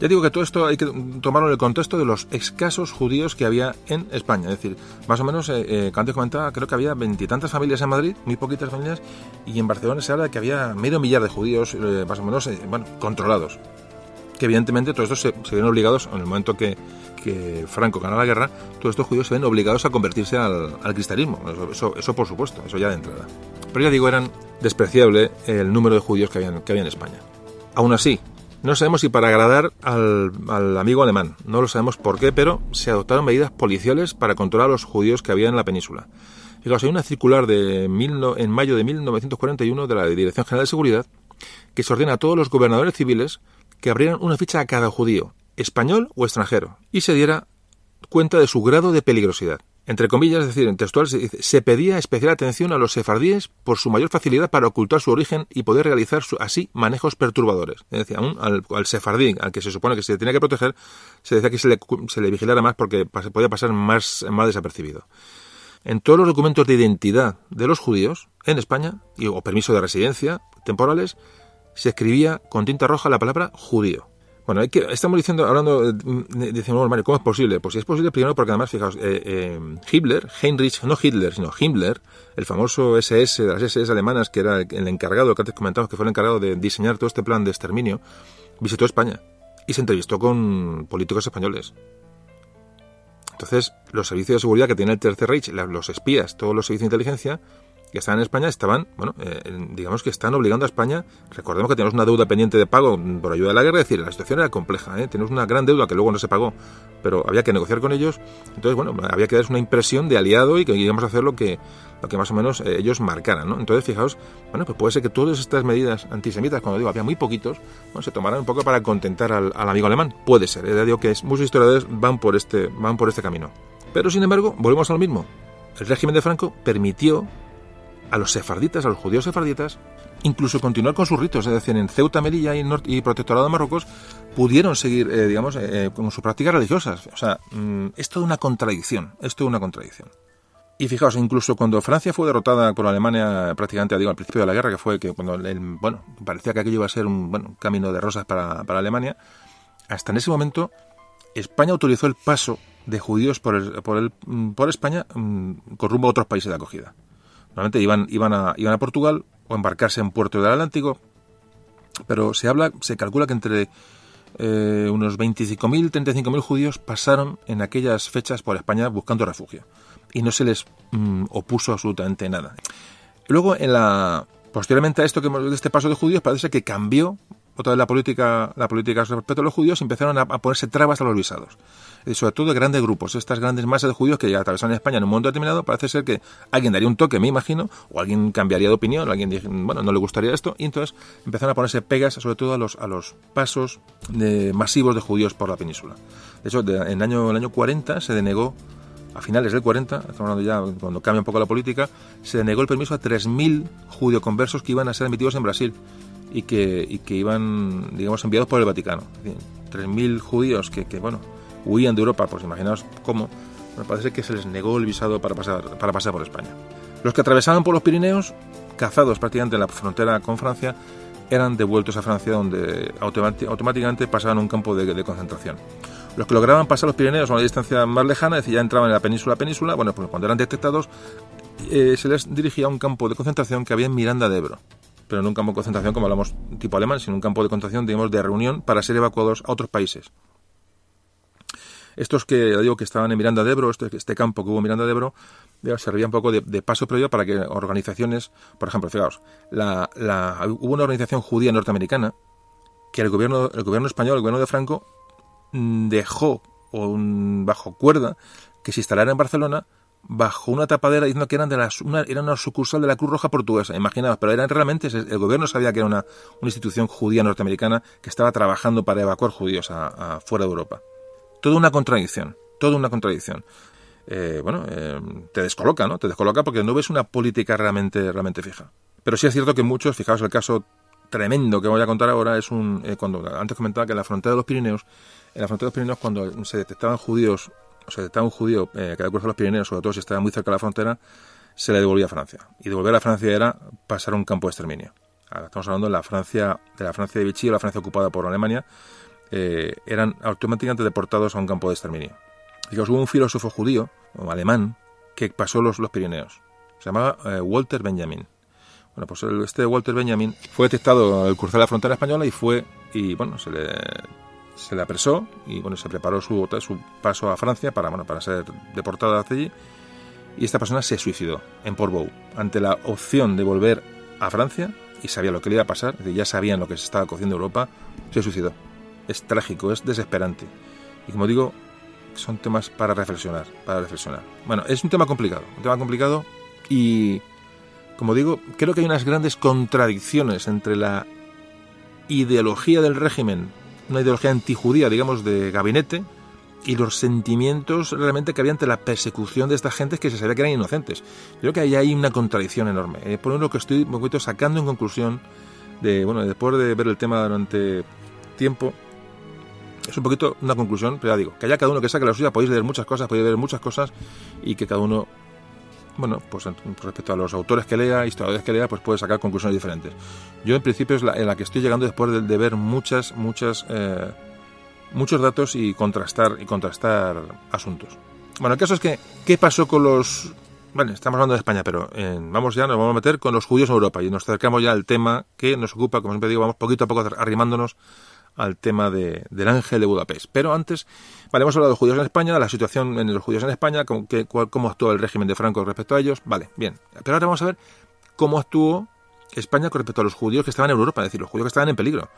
S1: Ya digo que todo esto hay que tomarlo en el contexto de los escasos judíos que había en España. Es decir, más o menos, eh, eh antes comentaba, creo que había veintitantas familias en Madrid, muy poquitas familias, y en Barcelona se habla de que había medio millar de judíos, eh, más o menos, eh, bueno, controlados. Que evidentemente todos estos se, se ven obligados, en el momento que, que, Franco gana la guerra, todos estos judíos se ven obligados a convertirse al, al cristianismo. Eso, eso, eso, por supuesto, eso ya de entrada. Pero ya digo, eran despreciable el número de judíos que había, que había en España. Aún así, no sabemos si para agradar al, amigo alemán, no lo sabemos por qué, pero se adoptaron medidas policiales para controlar a los judíos que había en la península. Fijaos, hay una circular de en mayo de 1941 de la Dirección General de Seguridad que se ordena a todos los gobernadores civiles que abrieran una ficha a cada judío, español o extranjero, y se diera cuenta de su grado de peligrosidad entre comillas, es decir, en textual, se, pedía especial atención a los sefardíes por su mayor facilidad para ocultar su origen y poder realizar así manejos perturbadores. Es decir, aún al, sefardí, al que se supone que se tenía que proteger, se decía que se le, se vigilara más porque podía pasar más, más desapercibido. En todos los documentos de identidad de los judíos en España, o permiso de residencia temporales, se escribía con tinta roja la palabra judío. Bueno, hay que, estamos diciendo, hablando, decimos, Mario, ¿cómo es posible? Pues si es posible, primero porque además, fijaos, eh, eh, Hitler, Heinrich, no Hitler, sino Himmler, el famoso SS de las SS alemanas, que era el encargado, que antes comentamos que fue el encargado de diseñar todo este plan de exterminio, visitó España y se entrevistó con políticos españoles. Entonces, los servicios de seguridad que tiene el Tercer Reich, los espías, todos los servicios de inteligencia, que estaban en España estaban, bueno, eh, digamos que están obligando a España, recordemos que tenemos una deuda pendiente de pago por ayuda de la guerra, es decir, la situación era compleja, ¿eh? tenemos una gran deuda que luego no se pagó, pero había que negociar con ellos, entonces, bueno, había que darles una impresión de aliado y que íbamos a hacer lo que, lo que más o menos eh, ellos marcaran. Entonces, fijaos, bueno, pues puede ser que todas estas medidas antisemitas, cuando digo había muy poquitos, bueno, se tomaran un poco para contentar al, amigo alemán, puede ser, ya digo que muchos historiadores van por este, van por este camino. Pero, sin embargo, volvemos a lo mismo. El régimen de Franco permitió a los sefarditas, a los judíos sefarditas, incluso continuar con sus ritos, es decir, en Ceuta, Melilla y, Protectorado de Marruecos pudieron seguir, eh, digamos, eh, con sus prácticas religiosas. O sea, mm, es toda una contradicción, es toda una contradicción. Y fijaos, incluso cuando Francia fue derrotada por Alemania prácticamente digo, al principio de la guerra, que fue que cuando bueno, parecía que aquello iba a ser un bueno, camino de rosas para, para Alemania, hasta en ese momento España autorizó el paso de judíos por, el, por, el, mm, por España mm, con rumbo a otros países de acogida. Normalmente iban, iban, a, iban a Portugal o embarcarse en Puerto del Atlántico, pero se habla, se calcula que entre eh, unos 25.000, 35.000 judíos pasaron en aquellas fechas por España buscando refugio y no se les mm, opuso absolutamente nada. Luego, en la posteriormente a esto que de este paso de judíos, parece que cambió otra vez la política, la política respecto a los judíos, empezaron a, ponerse trabas a los visados. Y sobre todo de grandes grupos, estas grandes masas de judíos que ya atravesaron España en un momento determinado, parece ser que alguien daría un toque, me imagino, o alguien cambiaría de opinión, o alguien dijo, bueno, no le gustaría esto, y entonces empezaron a ponerse pegas sobre todo a los, a los pasos de, masivos de judíos por la península. De hecho, en el año, el año 40 se denegó a finales del 40, estamos hablando ya cuando cambia un poco la política, se denegó el permiso a 3.000 judío-conversos que iban a ser admitidos en Brasil y que, y que iban, digamos, enviados por el Vaticano. 3.000 judíos que, que, bueno, huían de Europa, pues imaginaos cómo, Me parece que se les negó el visado para pasar, para pasar por España. Los que atravesaban por los Pirineos, cazados prácticamente en la frontera con Francia, eran devueltos a Francia donde automáticamente pasaban un campo de, concentración. Los que lograban pasar los Pirineos a una distancia más lejana, es decir, ya entraban en la península península, bueno, pues cuando eran detectados eh, se les dirigía a un campo de concentración que había en Miranda de Ebro. Pero no un campo de concentración como hablamos tipo alemán, sino un campo de concentración, digamos, de reunión para ser evacuados a otros países. Estos que digo que estaban en Miranda de Ebro, este, este campo que hubo en Miranda de Ebro, servía un poco de, paso previo para que organizaciones, por ejemplo, fijaos, la, hubo una organización judía norteamericana que el gobierno, el gobierno español, el gobierno de Franco, mm, dejó un, bajo cuerda que se instalara en Barcelona bajo una tapadera diciendo que eran de las, una, era una sucursal de la Cruz Roja Portuguesa, imaginaos, pero eran realmente, el gobierno sabía que era una, una institución judía norteamericana que estaba trabajando para evacuar judíos a, fuera de Europa. Toda una contradicción, toda una contradicción. Eh, bueno, eh, te descoloca, ¿no? Te descoloca porque no ves una política realmente, realmente fija. Pero sí es cierto que muchos, fijaos el caso tremendo que voy a contar ahora, es un, eh, cuando antes comentaba que en la frontera de los Pirineos, en la frontera de los Pirineos cuando se detectaban judíos o sea, estaba un judío que había cruzado los Pirineos, sobre todo si estaba muy cerca de la frontera, se le devolvía a Francia. Y devolver a Francia era pasar un campo de exterminio. Ahora estamos hablando de la Francia de la Francia de Vichy, la Francia ocupada por Alemania, eh, eran automáticamente deportados a un campo de exterminio. Digamos, hubo un filósofo judío, o alemán, que pasó los, los Pirineos. Se llamaba eh, Walter Benjamin. Bueno, pues este Walter Benjamin fue detectado al cruzar la frontera española y fue, y bueno, se le se le apresó y bueno, se preparó su, su paso a Francia para, bueno, para ser deportado hacia allí. Y esta persona se suicidó en Portbou ante la opción de volver a Francia y sabía lo que le iba a pasar, ya sabían lo que se estaba cociendo Europa, se suicidó. Es trágico, es desesperante. Y como digo, son temas para reflexionar, para reflexionar. Bueno, es un tema complicado, un tema complicado y, como digo, creo que hay unas grandes contradicciones entre la ideología del régimen una ideología antijudía, digamos, de gabinete, y los sentimientos realmente que había ante la persecución de estas gentes que se sabía que eran inocentes. Creo que ahí hay una contradicción enorme. Eh, por lo que estoy un poquito sacando en conclusión de, bueno, después de ver el tema durante tiempo, es un poquito una conclusión, pero ya digo, que haya cada uno que saque la suya, podéis leer muchas cosas, podéis ver muchas cosas y que cada uno bueno, pues respecto a los autores que lea, historiadores que lea, pues puede sacar conclusiones diferentes. Yo en principio es la, en la que estoy llegando después de, ver muchas, muchas, eh, muchos datos y contrastar y contrastar asuntos. Bueno, el caso es que, ¿qué pasó con los... Bueno, estamos hablando de España, pero eh, vamos ya, nos vamos a meter con los judíos en Europa y nos acercamos ya al tema que nos ocupa, como siempre digo, vamos poquito a poco arrimándonos al tema de, del ángel de Budapest. Pero antes, vale, hemos hablado de los judíos en España, la situación en los judíos en España, cómo, que, cómo actuó el régimen de Franco respecto a ellos. Vale, bien. Pero ahora vamos a ver cómo actuó España con respecto a los judíos que estaban en Europa, es decir, los judíos que estaban en peligro,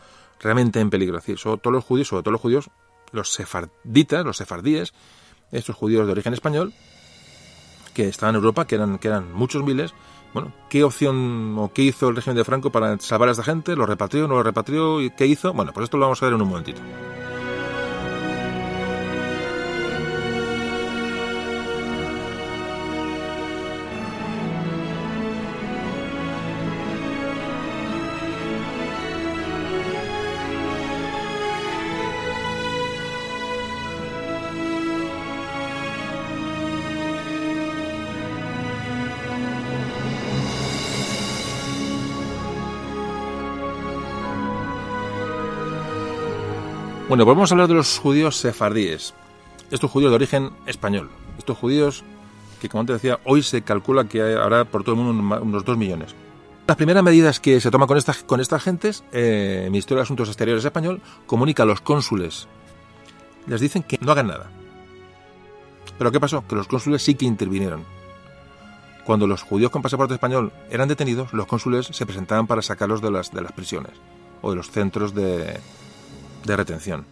S1: realmente en peligro. Es decir, sobre todos los judíos, sobre todo los judíos, los sefarditas, los sefardíes, estos judíos de origen español, que estaban en Europa, que eran, que eran muchos miles, bueno, ¿qué opción o qué hizo el régimen de Franco para salvar a esta gente? ¿Lo repatrió, no lo repatrió? ¿Y qué hizo? Bueno, pues esto lo vamos a ver en un momentito. Bueno, volvemos a hablar de los judíos sefardíes. Estos judíos de origen español. Estos judíos que, como te decía, hoy se calcula que habrá por todo el mundo unos 2 millones. Las primeras medidas que se toman con, estas con estas gentes, eh, el Ministerio de Asuntos Exteriores español comunica a los cónsules. Les dicen que no hagan nada. Pero ¿qué pasó? Que los cónsules sí que intervinieron. Cuando los judíos con pasaporte español eran detenidos, los cónsules se presentaban para sacarlos de las, de las prisiones o de los centros de, de retención.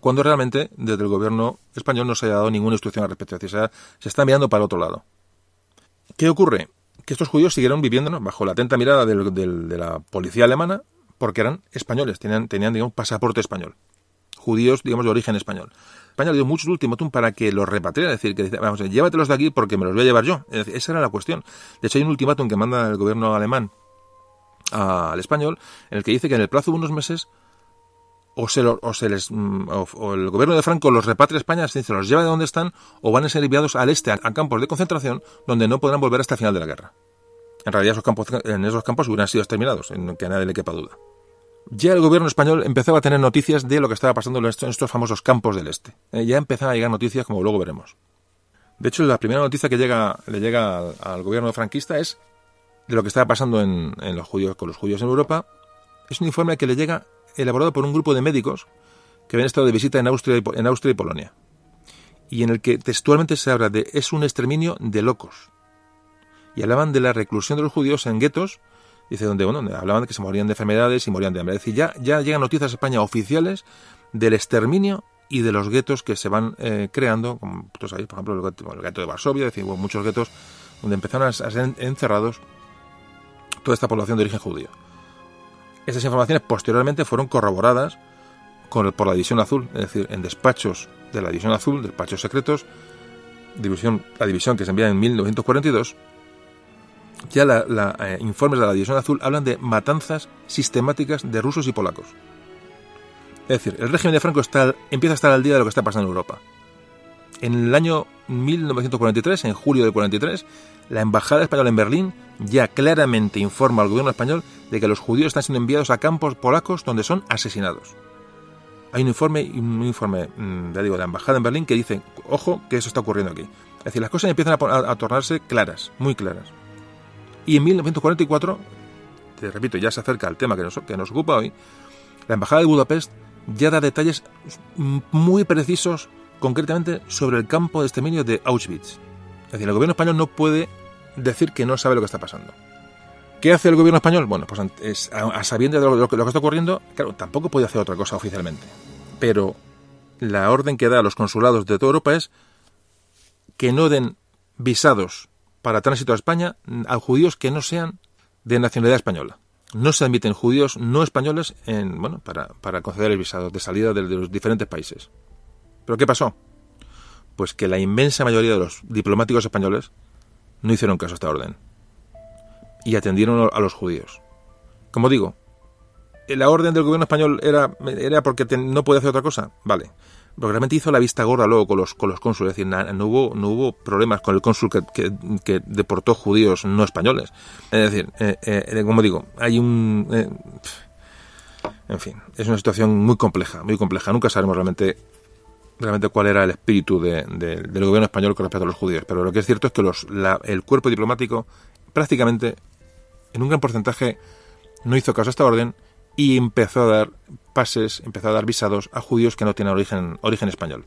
S1: Cuando realmente desde el gobierno español no se ha dado ninguna instrucción al respecto. Es decir, se, está mirando para otro lado. ¿Qué ocurre? Que estos judíos siguieron viviendo bajo la atenta mirada de la policía alemana porque eran españoles, tenían, tenían pasaporte español. Judíos, digamos, de origen español. España le dio mucho ultimátum para que los repatriara, es decir, que vamos, llévatelos de aquí porque me los voy a llevar yo. esa era la cuestión. De hecho, hay un ultimátum que manda el gobierno alemán al español en el que dice que en el plazo de unos meses o, se, les, mm, o, el gobierno de Franco los repatria a España, se los lleva de donde están, o van a ser enviados al este, a, campos de concentración, donde no podrán volver hasta el final de la guerra. En realidad esos campos, en esos campos hubieran sido exterminados, en que a nadie le quepa duda. Ya el gobierno español empezaba a tener noticias de lo que estaba pasando en estos, famosos campos del este. Eh, ya empezaban a llegar noticias, como luego veremos. De hecho, la primera noticia que le llega al, gobierno franquista es de lo que estaba pasando con los judíos en Europa. Es un informe que le llega elaborado por un grupo de médicos que habían estado de visita en Austria y, en Austria y Polonia. Y en el que textualmente se habla de es un exterminio de locos. Y hablaban de la reclusión de los judíos en guetos, dice donde, bueno, hablaban de que se morían de enfermedades y morían de hambre. Es decir, ya, llegan noticias a España oficiales del exterminio y de los guetos que se van eh, creando, como tú sabéis, por ejemplo, el gueto, de Varsovia, decir, muchos guetos donde empezaron a ser encerrados toda esta población de origen judío. Estas informaciones posteriormente fueron corroboradas por la División Azul, es decir, en despachos de la División Azul, despachos secretos, división, la división que se envía en 1942, ya la, eh, informes de la División Azul hablan de matanzas sistemáticas de rusos y polacos. Es decir, el régimen de Franco está, empieza a estar al día de lo que está pasando en Europa. En el año 1943, en julio del 43, la embajada española en Berlín ya claramente informa al gobierno español de que los judíos están siendo enviados a campos polacos donde son asesinados. Hay un informe, un informe, mm, ya digo, de la embajada en Berlín que dice, ojo, que eso está ocurriendo aquí. Es decir, las cosas empiezan a, tornarse claras, muy claras. Y en 1944, te repito, ya se acerca al tema que nos, que nos ocupa hoy, la embajada de Budapest ya da detalles muy precisos, concretamente, sobre el campo de exterminio de Auschwitz. Es decir, el gobierno español no puede decir que no sabe lo que está pasando. ¿Qué hace el gobierno español? Bueno, pues es, a, a sabiendas de lo, lo que, está ocurriendo, claro, tampoco puede hacer otra cosa oficialmente. Pero la orden que da a los consulados de toda Europa es que no den visados para tránsito a España a judíos que no sean de nacionalidad española. No se admiten judíos no españoles en, bueno, para, para conceder el visado de salida de los diferentes países. ¿Pero qué pasó? Pues que la inmensa mayoría de los diplomáticos españoles no hicieron caso a esta orden y atendieron a los judíos. Como digo, la orden del gobierno español era, era porque no podía hacer otra cosa, vale. Porque realmente hizo la vista gorda luego con los, con los cónsules, es decir, no hubo, no hubo problemas con el cónsul que, que- que deportó judíos no españoles. Es decir, eh, eh, como digo, hay un... eh, en fin, es una situación muy compleja, muy compleja. Nunca sabremos realmente realmente cuál era el espíritu de- de- del gobierno español con respecto a los judíos. Pero lo que es cierto es que los, la- el cuerpo diplomático prácticamente, en un gran porcentaje, no hizo caso a esta orden y empezó a dar pases, empezó a dar visados a judíos que no tienen origen, español.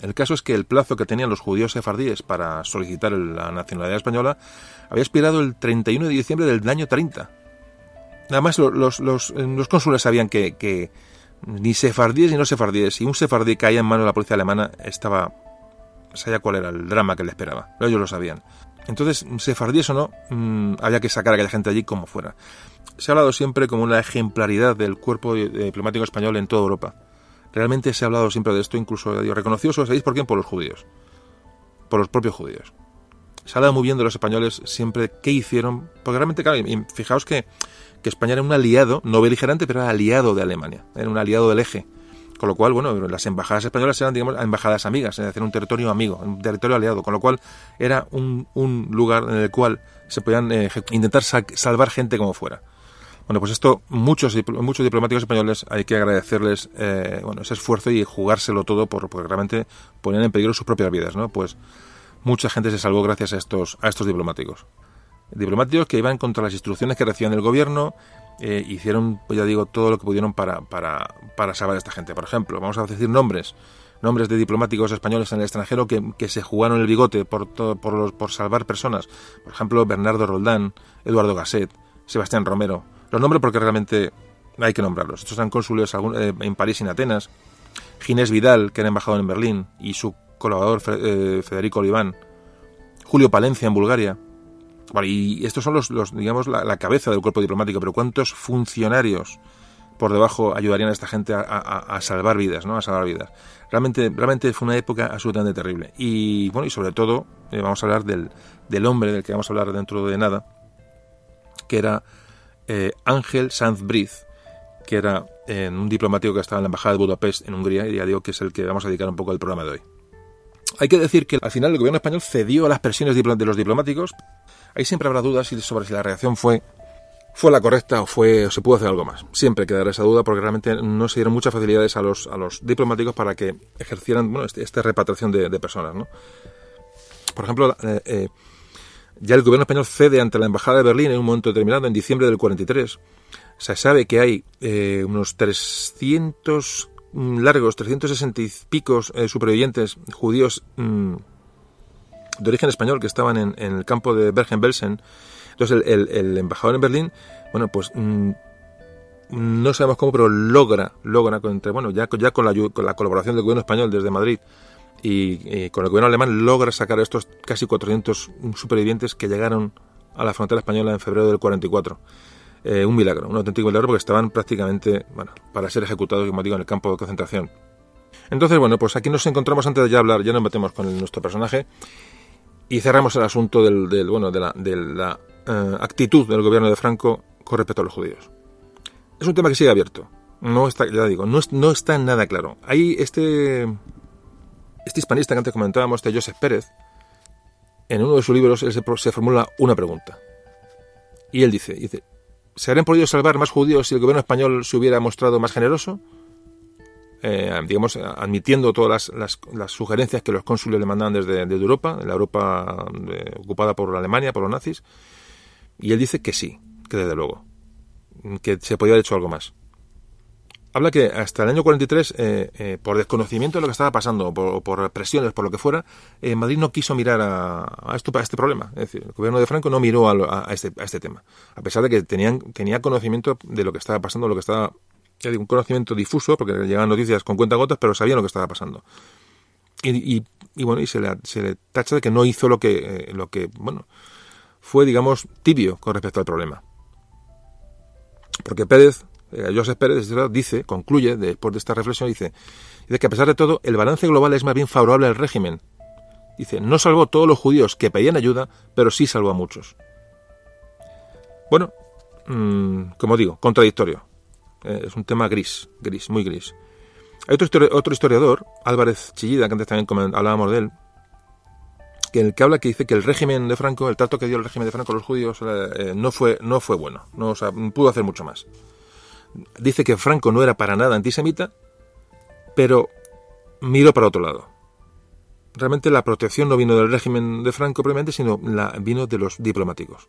S1: El caso es que el plazo que tenían los judíos sefardíes para solicitar la nacionalidad española había expirado el 31 de diciembre del año 30. Además, lo- los, los, los cónsules sabían que ni sefardíes ni no sefardíes, si un sefardí caía en manos de la policía alemana, estaba. sabía cuál era el drama que le esperaba. Ellos lo sabían. Entonces, sefardíes o no, mm, había que sacar a aquella gente allí como fuera. Se ha hablado siempre como una ejemplaridad del cuerpo di- diplomático español en toda Europa. Realmente se ha hablado siempre de esto, incluso reconocido, ¿sabéis por quién? Por los judíos. Por los propios judíos. Se ha hablado muy bien de los españoles siempre qué hicieron, porque realmente, claro, fijaos que, que España era un aliado, no beligerante, pero era aliado de Alemania, era un aliado del eje. Con lo cual, bueno, las embajadas españolas eran, digamos, embajadas amigas, es decir, un territorio amigo, un territorio aliado, con lo cual era un, un lugar en el cual se podían eh, intentar sa- salvar gente como fuera. Bueno, pues esto, muchos, muchos diplomáticos españoles hay que agradecerles eh, bueno, ese esfuerzo y jugárselo todo por, porque realmente ponían en peligro sus propias vidas, ¿no? Pues mucha gente se salvó gracias a estos, a estos diplomáticos. Diplomáticos que iban contra las instrucciones que recibían del gobierno, eh, hicieron, pues ya digo, todo lo que pudieron para, para, para salvar a esta gente. Por ejemplo, vamos a decir nombres, nombres de diplomáticos españoles en el extranjero que, que se jugaron el bigote por, to- por, los- por salvar personas. Por ejemplo, Bernardo Roldán, Eduardo Gasset, Sebastián Romero. Los nombres porque realmente hay que nombrarlos. Estos eran cónsules eh, en París y en Atenas. Ginés Vidal, que era embajador en Berlín, y su colaborador eh, Federico Oliván. Julio Palencia en Bulgaria. Vale, y estos son los, digamos, la, cabeza del cuerpo diplomático, pero ¿cuántos funcionarios por debajo ayudarían a esta gente a, salvar vidas, ¿no? A salvar vidas. Realmente, realmente fue una época absolutamente terrible. Y bueno, y sobre todo, eh, vamos a hablar del, del hombre del que vamos a hablar dentro de nada, que era eh, Ángel Sanz Briz, que era en un diplomático que estaba en la embajada de Budapest en Hungría y ya digo que es el que vamos a dedicar un poco al programa de hoy. Hay que decir que al final el gobierno español cedió a las presiones de los diplomáticos. Ahí siempre habrá dudas sobre si la reacción fue fue la correcta o fue o se pudo hacer algo más. Siempre quedará esa duda porque realmente no se dieron muchas facilidades a los, a los diplomáticos para que ejercieran bueno, este, esta repatriación de, personas. ¿no? Por ejemplo, eh, eh, ya el gobierno español cede ante la embajada de Berlín en un momento determinado, en diciembre del 43. Se sabe que hay eh, unos 300 mm, largos, 360 y picos supervivientes judíos mm, de origen español que estaban en, el campo de Bergen-Belsen entonces el, embajador en Berlín, bueno, pues mm, no sabemos cómo, pero logra, logra, entre, bueno, ya, ya con, la, con la colaboración del gobierno español desde Madrid y, con el gobierno alemán, logra sacar a estos casi 400 supervivientes que llegaron a la frontera española en febrero del 44. Eh, un milagro, un auténtico milagro porque estaban prácticamente, bueno, para ser ejecutados, como digo, en el campo de concentración. Entonces, bueno, pues aquí nos encontramos antes de ya hablar, ya nos metemos con nuestro personaje y cerramos el asunto del, bueno, de la, eh, actitud del gobierno de Franco con respecto a los judíos. Es un tema que sigue abierto. No está, ya digo, no, no está nada claro. Hay este, este hispanista que antes comentábamos, este Joseph Pérez, en uno de sus libros él se, formula una pregunta. Y él dice, dice, ¿se habrían podido salvar más judíos si el gobierno español se hubiera mostrado más generoso? Eh, digamos, admitiendo todas las, las, sugerencias que los cónsules le mandaban desde, desde Europa, la Europa eh, ocupada por Alemania, por los nazis, y él dice que sí, que desde luego, que se podía haber hecho algo más. Habla que hasta el año 43, eh, eh, por desconocimiento de lo que estaba pasando, o por, presiones, por lo que fuera, eh, Madrid no quiso mirar a, a este problema. Es decir, el gobierno de Franco no miró a, este, a este tema, a pesar de que tenían, tenía conocimiento de lo que estaba pasando, lo que estaba, un conocimiento difuso, porque llegaban noticias con cuentagotas, pero sabían lo que estaba pasando. Y, bueno, y se le, se le tacha de que no hizo lo que, lo que bueno, fue, digamos, tibio con respecto al problema. Porque Pérez, eh, Joseph Pérez, dice, concluye, después de esta reflexión, dice, dice que a pesar de todo, el balance global es más bien favorable al régimen. Dice, no salvó a todos los judíos que pedían ayuda, pero sí salvó a muchos. Bueno, mm, como digo, contradictorio. Eh, es un tema gris, gris, muy gris. Hay otro, otro historiador, Álvarez Chillida, que antes también hablábamos de él, que el que habla que dice que el régimen de Franco, el trato que dio el régimen de Franco a los judíos eh, eh, no fue no fue bueno, no pudo hacer mucho más. Dice que Franco no era para nada antisemita, pero miró para otro lado. Realmente la protección no vino del régimen de Franco previamente, sino la, vino de los diplomáticos.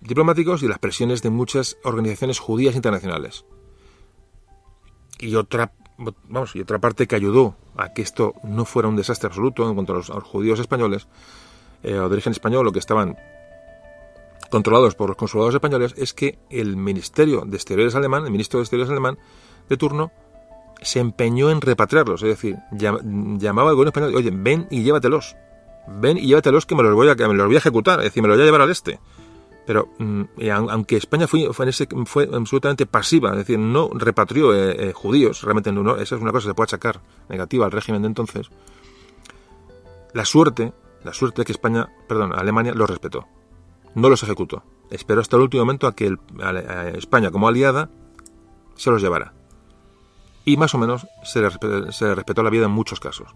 S1: Diplomáticos y las presiones de muchas organizaciones judías internacionales. Y otra vamos, y otra parte que ayudó a que esto no fuera un desastre absoluto en cuanto a los, judíos españoles, eh, o de origen español, o que estaban controlados por los consulados españoles, es que el Ministerio de Exteriores alemán, el ministro de Exteriores alemán de turno, se empeñó en repatriarlos, es decir, llamaba al gobierno español, oye, ven y llévatelos, ven y llévatelos que me los voy a, que me los voy a ejecutar, es decir, me los voy a llevar al este. Pero mm, aunque España fue, fue, absolutamente pasiva, es decir, no repatrió eh, eh, judíos, realmente no, esa es una cosa que se puede achacar negativa al régimen de entonces, la suerte, la suerte es que España, perdón, Alemania los respetó, no los ejecutó. Esperó hasta el último momento a que España como aliada se los llevara. Y más o menos se se respetó la vida en muchos casos.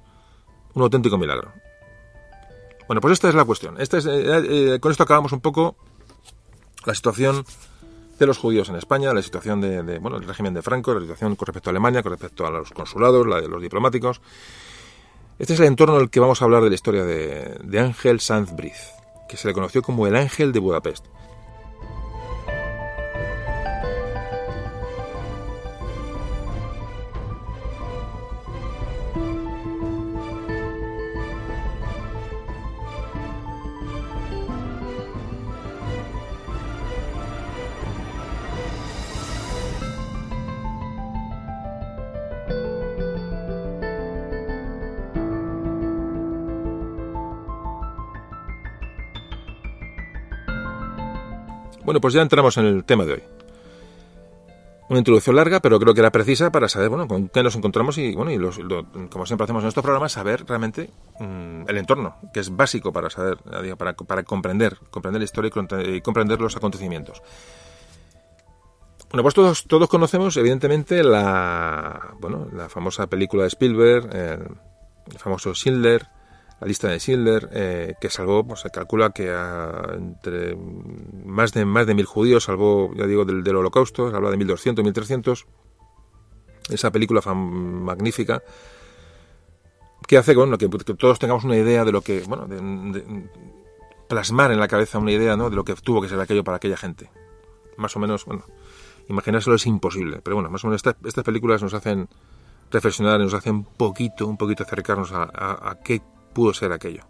S1: Un auténtico milagro. Bueno, pues esta es la cuestión. Es, eh, con esto acabamos un poco la situación de los judíos en España, la situación de, bueno, el régimen de Franco, la situación con respecto a Alemania, con respecto a los consulados, la de los diplomáticos. Este es el entorno en el que vamos a hablar de la historia de, de Ángel Sanz Briz, que se le conoció como el Ángel de Budapest. Pues ya entramos en el tema de hoy. Una introducción larga, pero creo que era precisa para saber, bueno, con qué nos encontramos y, bueno, y como siempre hacemos en estos programas, saber realmente mm, el entorno, que es básico para saber, para, comprender, comprender la historia y comprender los acontecimientos. Bueno, pues todos, todos conocemos, evidentemente, la, bueno, la famosa película de Spielberg, el, famoso Schindler, la lista de Schindler, eh, que salvó, pues se calcula que entre más de, más de mil judíos salvó, ya digo, del, del holocausto, se habla de 1200, 1300. Esa película magnífica que hace bueno, que, que, todos tengamos una idea de lo que, bueno, de, plasmar en la cabeza una idea ¿no? de lo que tuvo que ser aquello para aquella gente. Más o menos, bueno, imaginárselo es imposible. Pero bueno, más o menos estas, películas nos hacen reflexionar, nos hacen un poquito, un poquito acercarnos a, qué pudo ser aquello.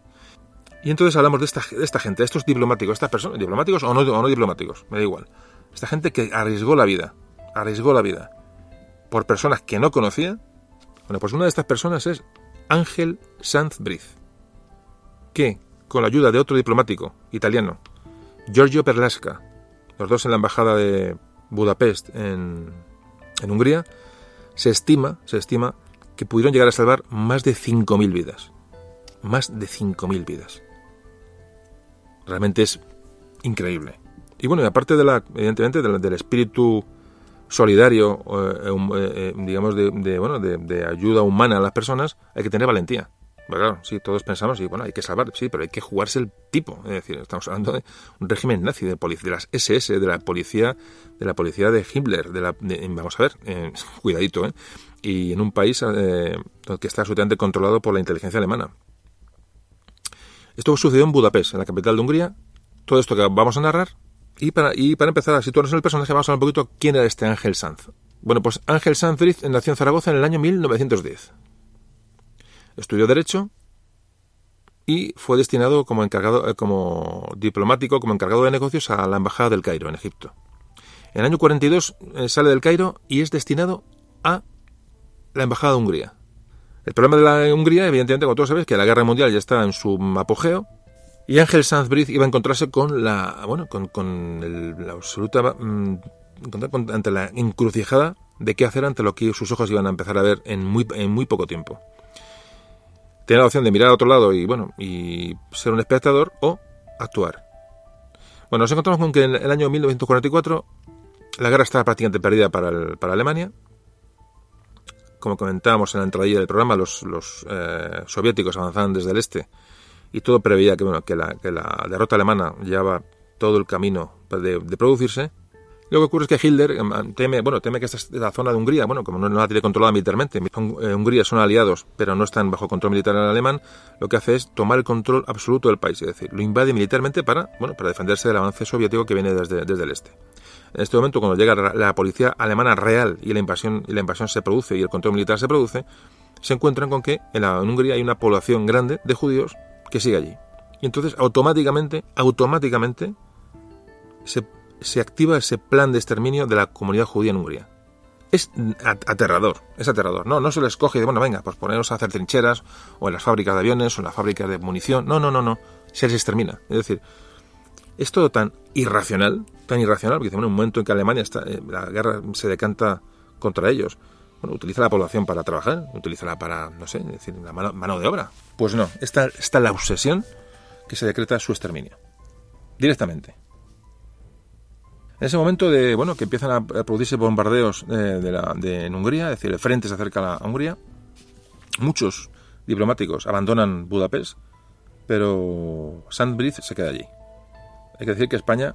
S1: Y entonces hablamos de esta, de esta gente, de estos diplomáticos, estas personas, diplomáticos o no, o no diplomáticos, me da igual. Esta gente que arriesgó la vida, arriesgó la vida por personas que no conocía. Bueno, pues una de estas personas es Ángel Sanz Briz, que, con la ayuda de otro diplomático italiano, Giorgio Perlasca, los dos en la embajada de Budapest en, en Hungría, se estima, se estima que pudieron llegar a salvar más de 5.000 vidas. Más de 5.000 vidas. Realmente es increíble. Y bueno, y aparte de la, evidentemente, del, espíritu solidario, eh, eh, digamos, de, de bueno, de, ayuda humana a las personas, hay que tener valentía. Claro, sí, todos pensamos, y bueno, hay que salvar, sí, pero hay que jugarse el tipo. Es decir, estamos hablando de un régimen nazi, de, policía, de las SS, de la policía, de la policía de Himmler, de la, de, vamos a ver, eh, cuidadito, ¿eh? Y en un país eh, que está absolutamente controlado por la inteligencia alemana. Esto sucedió en Budapest, en la capital de Hungría. Todo esto que vamos a narrar. Y para, y para empezar a situarnos en el personaje, vamos a hablar un poquito quién era este Ángel Sanz. Bueno, pues Ángel Sanz nació en Zaragoza en el año 1910. Estudió Derecho y fue destinado como encargado, eh, como diplomático, como encargado de negocios a la embajada del Cairo, en Egipto. En el año 42 eh, sale del Cairo y es destinado a la embajada de Hungría. El problema de la Hungría, evidentemente, como todos sabéis, que la guerra mundial ya está en su apogeo y Ángel Sanz Briz iba a encontrarse con la, bueno, con, con el, la absoluta, mmm, ante la encrucijada de qué hacer ante lo que sus ojos iban a empezar a ver en muy, en muy poco tiempo. Tener la opción de mirar a otro lado y, bueno, y ser un espectador o actuar. Bueno, nos encontramos con que en el año 1944 la guerra estaba prácticamente perdida para, el, para Alemania. Como comentábamos en la entradilla del programa, los, los eh, soviéticos avanzaban desde el este y todo preveía que, bueno, que, la, que la derrota alemana llevaba todo el camino de, de producirse. Lo que ocurre es que Hitler teme, bueno, teme que esta, esta zona de Hungría, bueno, como no, no la tiene controlada militarmente, eh, Hungría son aliados, pero no están bajo control militar alemán, lo que hace es tomar el control absoluto del país, es decir, lo invade militarmente para, bueno, para defenderse del avance soviético que viene desde, desde el este. En este momento, cuando llega la policía alemana real y la invasión, y la invasión se produce y el control militar se produce, se encuentran con que en, la, Hungría hay una población grande de judíos que sigue allí. Y entonces automáticamente, automáticamente se se activa ese plan de exterminio de la comunidad judía en Hungría. Es aterrador, es aterrador. No, no se les coge de, bueno, venga, pues poneros a hacer trincheras, o en las fábricas de aviones, o en las fábricas de munición. No, no, no, no. Se les extermina. Es decir, es todo tan irracional, tan irracional, porque en un momento en que Alemania está, eh, la guerra se decanta contra ellos. Bueno, utiliza la población para trabajar, utilízala para, no sé, decir, la mano, mano de obra. Pues no, está, está la obsesión que se decreta su exterminio. Directamente. En ese momento de bueno que empiezan a producirse bombardeos eh, de la, de, en Hungría, es decir, el frente se acerca a Hungría, muchos diplomáticos abandonan Budapest, pero Sandbridge se queda allí. Hay que decir que España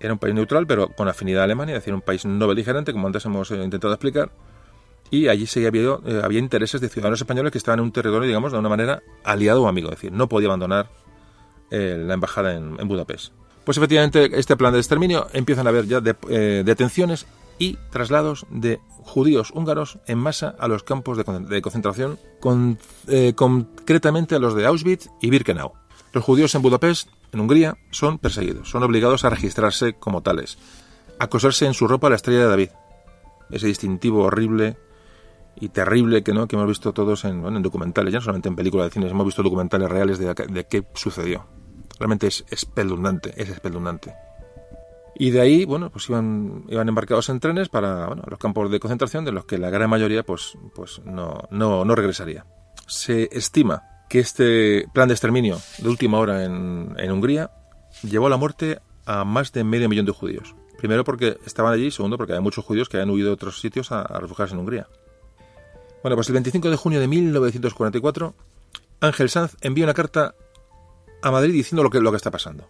S1: era un país neutral, pero con afinidad a Alemania, es decir, un país no beligerante, como antes hemos eh, intentado explicar, y allí sí había, eh, había intereses de ciudadanos españoles que estaban en un territorio, digamos, de una manera aliado o amigo, es decir, no podía abandonar eh, la embajada en, Budapest. Pues efectivamente, este plan de exterminio empiezan a haber ya de, detenciones y traslados de judíos húngaros en masa a los campos de, concentración, con, concretamente a los de Auschwitz y Birkenau. Los judíos en Budapest, en Hungría, son perseguidos, son obligados a registrarse como tales, a coserse en su ropa la estrella de David, ese distintivo horrible y terrible que no que hemos visto todos en, documentales, ya no solamente en películas de cine, hemos visto documentales reales de, de qué sucedió. Realmente es espeluznante, es espeluznante. Y de ahí, bueno, pues iban, iban embarcados en trenes para los campos de concentración de los que la gran mayoría pues, pues no, no, no regresaría. Se estima que este plan de exterminio de última hora en, Hungría llevó a la muerte a más de medio millón de judíos. Primero porque estaban allí, segundo porque hay muchos judíos que habían huido de otros sitios a, refugiarse en Hungría. Bueno, pues el 25 de junio de 1944, Ángel Sanz envía una carta a Madrid diciendo lo que, lo que está pasando.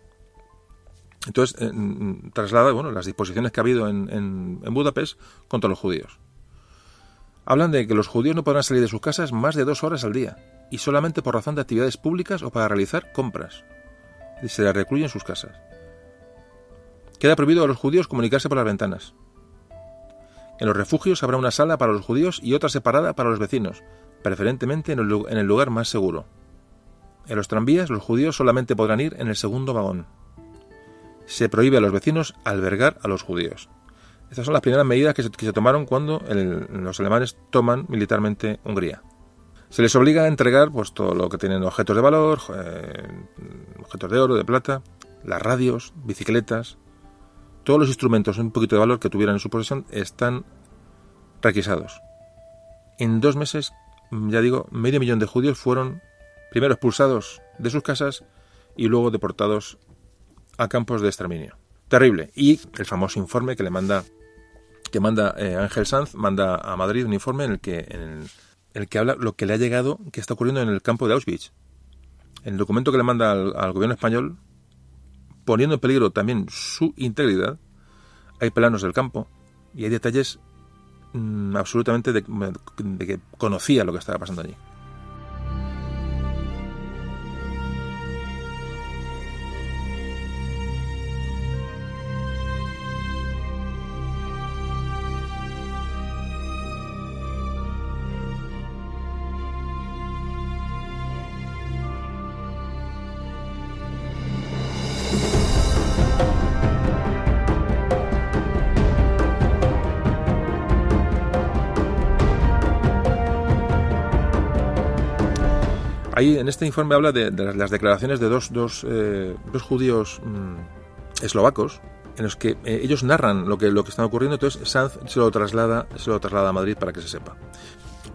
S1: Entonces, eh, mm, traslada bueno, las disposiciones que ha habido en, en, Budapest contra los judíos. Hablan de que los judíos no podrán salir de sus casas más de dos horas al día, y solamente por razón de actividades públicas o para realizar compras. Y se les recluyen sus casas. Queda prohibido a los judíos comunicarse por las ventanas. En los refugios habrá una sala para los judíos y otra separada para los vecinos, preferentemente en el lugar más seguro. En los tranvías los judíos solamente podrán ir en el segundo vagón. Se prohíbe a los vecinos albergar a los judíos. Estas son las primeras medidas que se, tomaron cuando los alemanes toman militarmente Hungría. Se les obliga a entregar pues, todo lo que tienen objetos de valor, eh, objetos de oro, de plata, las radios, bicicletas, todos los instrumentos un poquito de valor que tuvieran en su posesión están requisados. En dos meses, ya digo, medio millón de judíos fueron primero expulsados de sus casas y luego deportados a campos de exterminio. Terrible. Y el famoso informe que le manda que manda eh, Ángel Sanz manda a Madrid un informe en el que en el, el, que habla lo que le ha llegado que está ocurriendo en el campo de Auschwitz. El documento que le manda al, gobierno español poniendo en peligro también su integridad, hay planos del campo y hay detalles mmm, absolutamente de que conocía lo que estaba pasando allí. Ahí en este informe habla de, las declaraciones de dos, eh, judíos mmm, eslovacos en los que eh, ellos narran lo que, lo está ocurriendo, entonces Sanz se lo, traslada, se lo traslada a Madrid para que se sepa.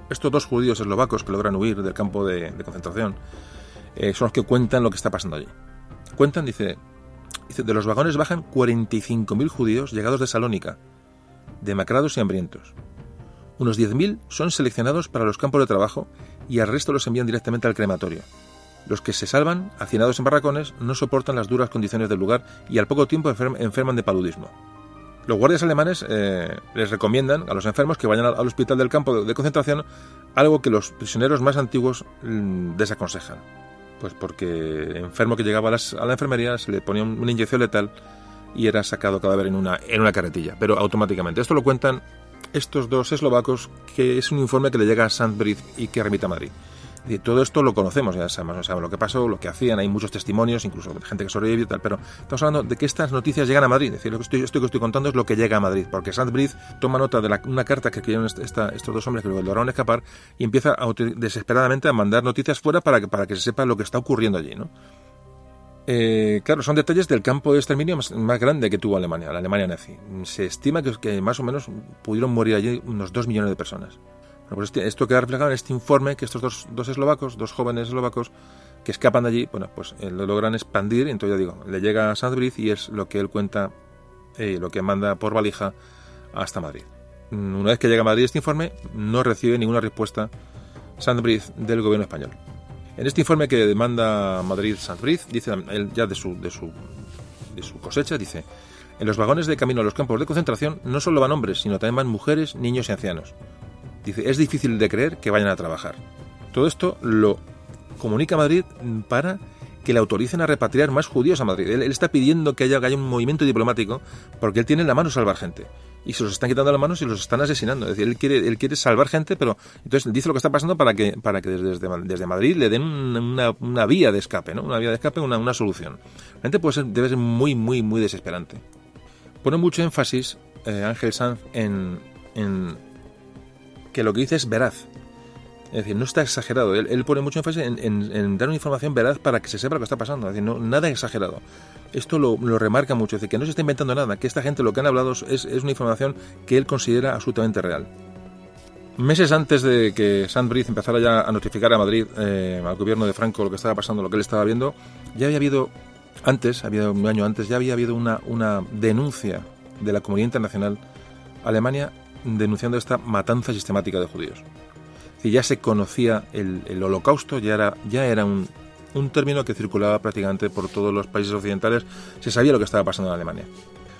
S1: Estos dos judíos eslovacos que logran huir del campo de, de concentración eh, son los que cuentan lo que está pasando allí. Cuentan, dice, dice de los vagones bajan 45.000 judíos llegados de Salónica, demacrados y hambrientos. Unos 10.000 son seleccionados para los campos de trabajo y al resto los envían directamente al crematorio. Los que se salvan, hacinados en barracones, no soportan las duras condiciones del lugar y al poco tiempo enferman de paludismo. Los guardias alemanes eh, les recomiendan a los enfermos que vayan al, hospital del campo de, concentración, algo que los prisioneros más antiguos mmm, desaconsejan. Pues porque enfermo que llegaba a, la enfermería se le ponía una inyección letal y era sacado cadáver en una, en una carretilla, pero automáticamente. Esto lo cuentan estos dos eslovacos, que es un informe que le llega a Sandbridge y que remite a Madrid. Y todo esto lo conocemos, ya sabemos, lo que pasó, lo que hacían, hay muchos testimonios, incluso gente que sobrevivió y tal, pero estamos hablando de que estas noticias llegan a Madrid. Es decir, lo que estoy, contando es lo que llega a Madrid, porque Sandbridge toma nota de la, una carta que escribieron estos dos hombres que lograron escapar y empieza a, desesperadamente a mandar noticias fuera para que, para que se sepa lo que está ocurriendo allí, ¿no? Eh, claro, son detalles del campo de exterminio más, grande que tuvo Alemania, la Alemania nazi. Se estima que, más o menos pudieron morir allí unos dos millones de personas. Bueno, pues este, esto queda reflejado en este informe que estos dos, eslovacos, dos jóvenes eslovacos que escapan de allí, bueno, pues eh, lo logran expandir. Y entonces ya digo, le llega a Sandbridge y es lo que él cuenta, eh, lo que manda por valija hasta Madrid. Una vez que llega a Madrid este informe, no recibe ninguna respuesta Sandbridge del gobierno español. En este informe que demanda Madrid Sandbridge, dice ya de su, cosecha, dice, en los vagones de camino a los campos de concentración no solo van hombres, sino también van mujeres, niños y ancianos. Dice, es difícil de creer que vayan a trabajar. Todo esto lo comunica Madrid para que le autoricen a repatriar más judíos a Madrid. Él, él está pidiendo que haya, que haya, un movimiento diplomático porque él tiene en la mano salvar gente. Y se los están quitando las manos y los están asesinando. Es decir, él quiere, él quiere salvar gente, pero entonces dice lo que está pasando para que, para que desde, desde Madrid le den una, vía de escape, ¿no? Una vía de escape, una, una solución. Realmente puede ser, debe ser muy, muy, muy desesperante. Pone mucho énfasis eh, Ángel Sanz en, en que lo que dice es veraz. Es decir, no está exagerado. Él, él pone mucho énfasis en, en, en, dar una información veraz para que se sepa lo que está pasando. Es decir, no, nada exagerado. Esto lo, lo, remarca mucho. Es decir, que no se está inventando nada. Que esta gente lo que han hablado es, es una información que él considera absolutamente real. Meses antes de que Sandbridge empezara ya a notificar a Madrid, eh, al gobierno de Franco, lo que estaba pasando, lo que él estaba viendo, ya había habido, antes, había un año antes, ya había habido una, una denuncia de la comunidad internacional Alemania denunciando esta matanza sistemática de judíos. Si ya se conocía el, holocausto, ya era, ya era un, un término que circulaba prácticamente por todos los países occidentales, se sabía lo que estaba pasando en Alemania.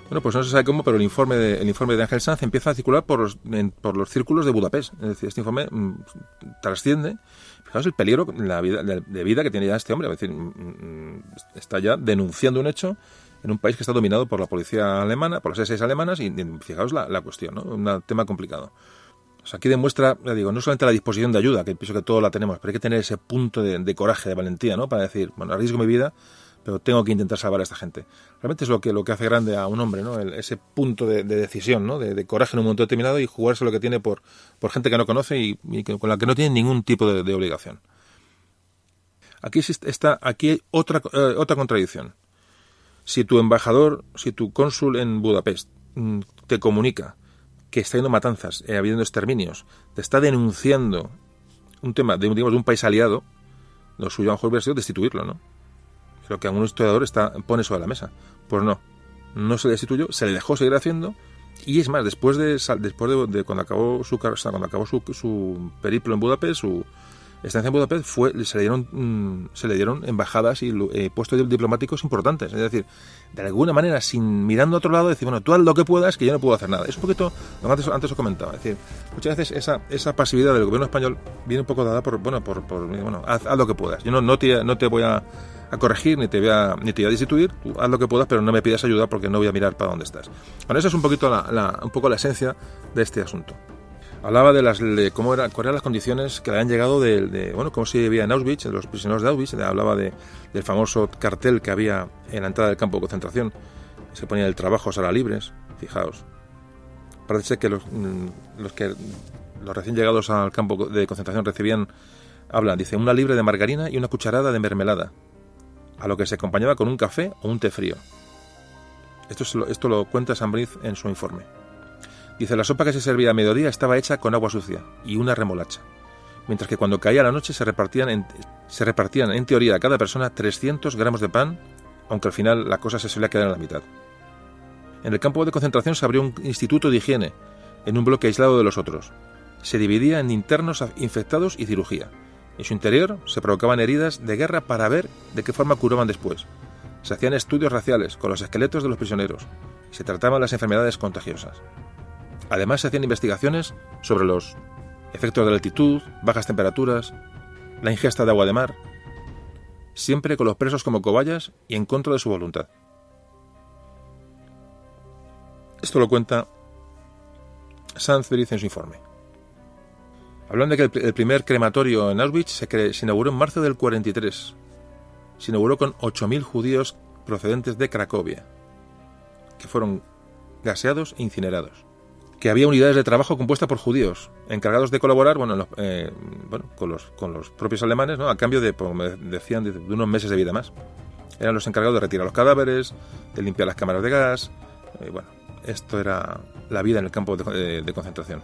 S1: Bueno, pues no se sabe cómo, pero el informe de, el informe de Ángel Sanz empieza a circular por los, por los círculos de Budapest. Es decir, este informe mm, trasciende. Fijaos el peligro la vida, de, vida que tiene ya este hombre. Es decir, mm, mm, está ya denunciando un hecho en un país que está dominado por la policía alemana, por las SS alemanas, y fijaos la, la cuestión, ¿no? Un tema complicado. Aquí demuestra, ya digo, no solamente la disposición de ayuda, que pienso que todos la tenemos, pero hay que tener ese punto de, de coraje, de valentía, ¿no? Para decir, bueno, arriesgo mi vida, pero tengo que intentar salvar a esta gente. Realmente es lo que, lo que hace grande a un hombre, ¿no? ese punto de, decisión, ¿no? De, coraje en un momento determinado y jugarse lo que tiene por, por gente que no conoce y, con la que no tiene ningún tipo de, obligación. Aquí, está, aquí hay otra, eh, otra contradicción. Si tu embajador, si tu cónsul en Budapest mm, te comunica que está habiendo matanzas, eh, habiendo exterminios, te está denunciando un tema de, digamos, de un país aliado, lo suyo a lo mejor hubiera sido destituirlo, ¿no? Lo que algún historiador está, pone sobre la mesa. Pues no, no se le destituyó, se le dejó seguir haciendo y es más, después de después de, cuando acabó su cuando acabó su, su periplo en Budapest, su estancia en Budapest fue se le dieron mm, se le dieron embajadas y eh, puestos diplomáticos importantes, es decir, de alguna manera sin mirando a otro lado decir, bueno, tú haz lo que puedas que yo no puedo hacer nada. Es un poquito lo que antes antes os comentaba, es decir, muchas veces esa esa pasividad del gobierno español viene un poco dada por bueno, por, por bueno, haz, haz, lo que puedas. Yo no no te, no te voy a a corregir, ni te voy a, ni te voy a destituir, haz lo que puedas, pero no me pidas ayuda porque no voy a mirar para dónde estás. Bueno, esa es un poquito la, un poco la esencia de este asunto. Hablaba de las de cómo era, cuáles eran las condiciones que le habían llegado de, bueno, cómo se vivía en Auschwitz, de los prisioneros de Auschwitz, hablaba de, del famoso cartel que había en la entrada del campo de concentración, se ponía el trabajo a libres, fijaos. Parece que los, mm, los que los recién llegados al campo de concentración recibían, habla, dice, una libre de margarina y una cucharada de mermelada, a lo que se acompañaba con un café o un té frío. Esto, esto lo cuenta Sambriz en su informe. Dice, la sopa que se servía a mediodía estaba hecha con agua sucia y una remolacha, mientras que cuando caía la noche se repartían en, teoría a cada persona 300 gramos de pan, aunque al final la cosa se solía quedar en la mitad. En el campo de concentración se abrió un instituto de higiene, en un bloque aislado de los otros. Se dividía en internos infectados y cirugía, en su interior se provocaban heridas de guerra para ver de qué forma curaban después. Se hacían estudios raciales con los esqueletos de los prisioneros y se trataban las enfermedades contagiosas. Además se hacían investigaciones sobre los efectos de la altitud, bajas temperaturas, la ingesta de agua de mar, siempre con los presos como cobayas y en contra de su voluntad. Esto lo cuenta Sanz en su informe. Hablando de que el, primer crematorio en Auschwitz se, se, inauguró en marzo del 43. Se inauguró con 8.000 judíos procedentes de Cracovia, que fueron gaseados e incinerados. Que había unidades de trabajo compuestas por judíos, encargados de colaborar bueno, eh, con, los, con los propios alemanes, ¿no? a cambio de, como decían, de, unos meses de vida más. Eran los encargados de retirar los cadáveres, de limpiar las cámaras de gas. Eh, bueno, esto era la vida en el campo de concentración.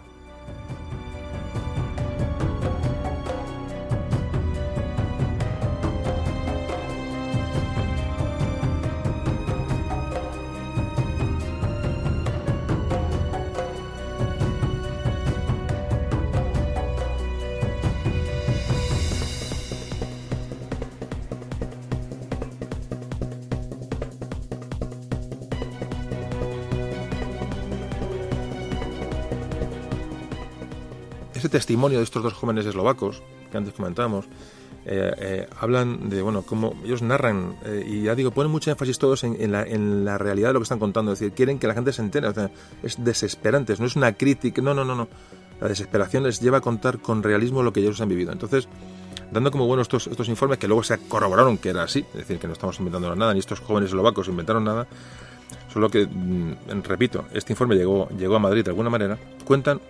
S1: Testimonio de estos dos jóvenes eslovacos que antes comentábamos, eh, eh, hablan de, bueno, cómo ellos narran, eh, y ya digo, ponen mucho énfasis todos en, la, en, la, realidad de lo que están contando, es decir, quieren que la gente se entere, es desesperante, no es una crítica, no, no, no, no. La desesperación les lleva a contar con realismo lo que ellos han vivido. Entonces, dando como bueno estos, estos informes que luego se corroboraron que era así, es decir, que no estamos inventando nada, ni estos jóvenes eslovacos inventaron nada, solo que, mm, repito, este informe llegó, llegó a Madrid de alguna manera, cuentan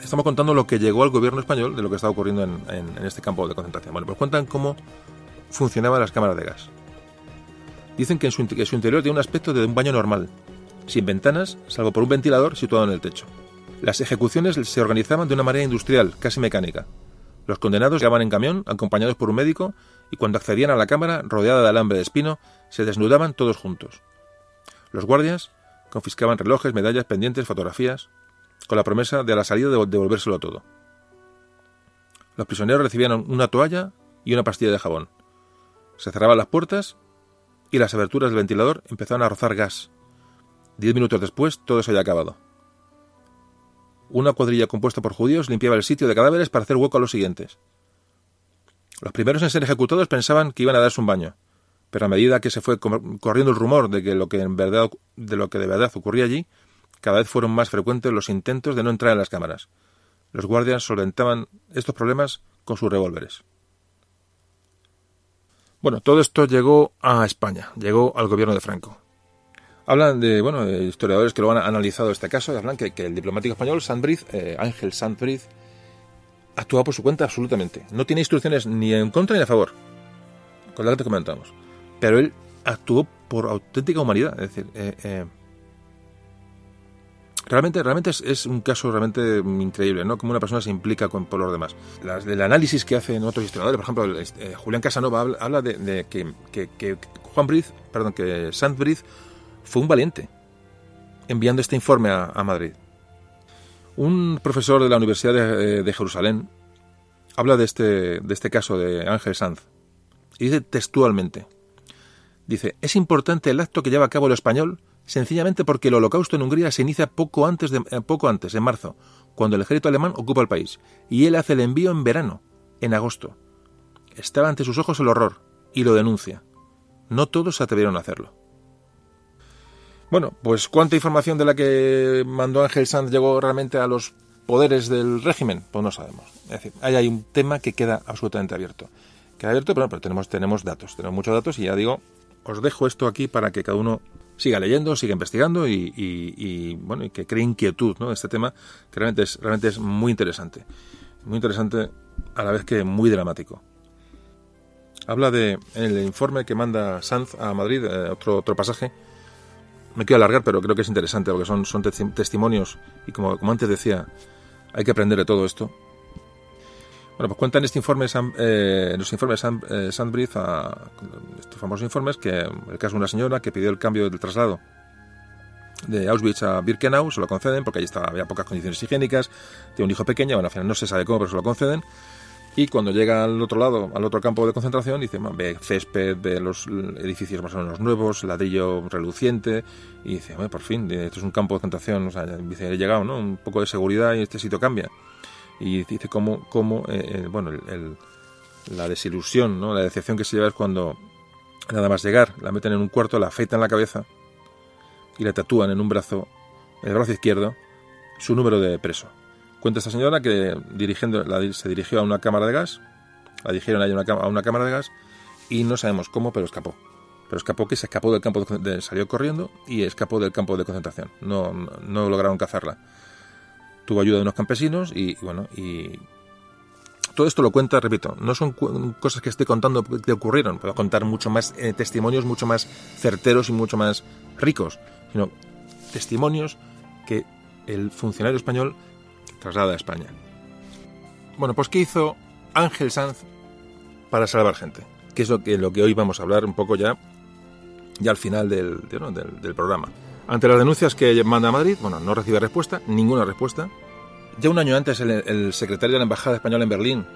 S1: estamos contando lo que llegó al gobierno español de lo que estaba ocurriendo en, este campo de concentración. Bueno, pues cuentan cómo funcionaban las cámaras de gas. Dicen que, en su, su interior tiene un aspecto de un baño normal, sin ventanas, salvo por un ventilador situado en el techo. Las ejecuciones se organizaban de una manera industrial, casi mecánica. Los condenados llegaban en camión, acompañados por un médico, y cuando accedían a la cámara, rodeada de alambre de espino, se desnudaban todos juntos. Los guardias confiscaban relojes, medallas, pendientes, fotografías, con la promesa de a la salida de devolvérselo todo. Los prisioneros recibían una toalla y una pastilla de jabón. Se cerraban las puertas y las aberturas del ventilador empezaban a rozar gas. Diez minutos después todo se había acabado. Una cuadrilla compuesta por judíos limpiaba el sitio de cadáveres para hacer hueco a los siguientes. Los primeros en ser ejecutados pensaban que iban a darse un baño, pero a medida que se fue corriendo el rumor de que lo que en verdad de lo que de verdad ocurría allí, cada vez fueron más frecuentes los intentos de no entrar en las cámaras. Los guardias solventaban estos problemas con sus revólveres. Bueno, todo esto llegó a España, llegó al gobierno de Franco. Hablan de, bueno, de historiadores que lo han analizado este caso hablan que, el diplomático español, Sandbriz, eh, Ángel Sandbriz, actúa por su cuenta absolutamente. No tiene instrucciones ni en contra ni a favor, con la que te comentamos. Pero él actuó por auténtica humanidad. Es decir, eh, eh, realmente, realmente es, un caso realmente increíble, ¿no? Como una persona se implica con, por los demás. el análisis que hacen otros historiadores, por ejemplo, este, Julián Casanova habla, de, que, Juan Briz, perdón, que Sandbriz fue un valiente enviando este informe a, Madrid. Un profesor de la Universidad de, de, Jerusalén habla de este, de este caso de Ángel Sanz y dice textualmente, dice, es importante el acto que lleva a cabo el español sencillamente porque el holocausto en Hungría se inicia poco antes, eh, poco antes, en marzo, cuando el ejército alemán ocupa el país, y él hace el envío en verano, en agosto. Estaba ante sus ojos el horror, y lo denuncia. No todos se atrevieron a hacerlo. Bueno, pues cuánta información de la que mandó Ángel Sanz llegó realmente a los poderes del régimen, pues no sabemos. Es decir, ahí hay un tema que queda absolutamente abierto. Queda abierto, pero, pero tenemos, tenemos datos, tenemos muchos datos y ya digo, os dejo esto aquí para que cada uno siga leyendo, siga investigando y, bueno, y que cree inquietud, ¿no? Este tema que realmente es, realmente es muy interesante. Muy interesante a la vez que muy dramático. Habla de, el informe que manda Sanz a Madrid, eh, otro, otro pasaje, me quiero alargar, pero creo que es interesante porque son, son testimonios y como, como antes decía, hay que aprender de todo esto. Bueno, pues cuenta en este informe, eh, los informes eh, estos famosos informes, que el caso de una señora que pidió el cambio del traslado de Auschwitz a Birkenau, se lo conceden porque allí estaba, había pocas condiciones higiénicas, tiene un hijo pequeño, bueno, al final no se sabe cómo, pero se lo conceden. Y cuando llega al otro lado, al otro campo de concentración, dice, ve césped, ve los edificios más o menos nuevos, ladrillo reluciente, y dice, por fin, esto es un campo de concentración, o sea, dice, he llegado, ¿no? Un poco de seguridad y este sitio cambia. Y dice cómo, cómo eh, eh, bueno, la desilusión, ¿no? La decepción que se lleva es cuando, nada más llegar, la meten en un cuarto, la afeitan la cabeza y la tatúan en un brazo, en el brazo izquierdo, su número de preso. Cuenta esta señora que dirigiendo, se dirigió a una cámara de gas, la dirigieron a una, a una cámara de gas y no sabemos cómo, pero escapó. Pero escapó que se escapó del campo, de, salió corriendo y escapó del campo de concentración. No, no, lograron cazarla. Tuvo ayuda de unos campesinos y, bueno, y todo esto lo cuenta, repito, no son cosas que estoy contando que ocurrieron, puedo contar mucho más eh, testimonios mucho más certeros y mucho más ricos, sino testimonios que el funcionario español traslada a España. Bueno, pues ¿qué hizo Ángel Sanz para salvar gente? Que es lo que, lo que hoy vamos a hablar un poco ya, ya al final del, del, programa. Ante las denuncias que manda a Madrid, bueno, no recibe respuesta, ninguna respuesta. Ya un año antes el, secretario de la Embajada Española en Berlín,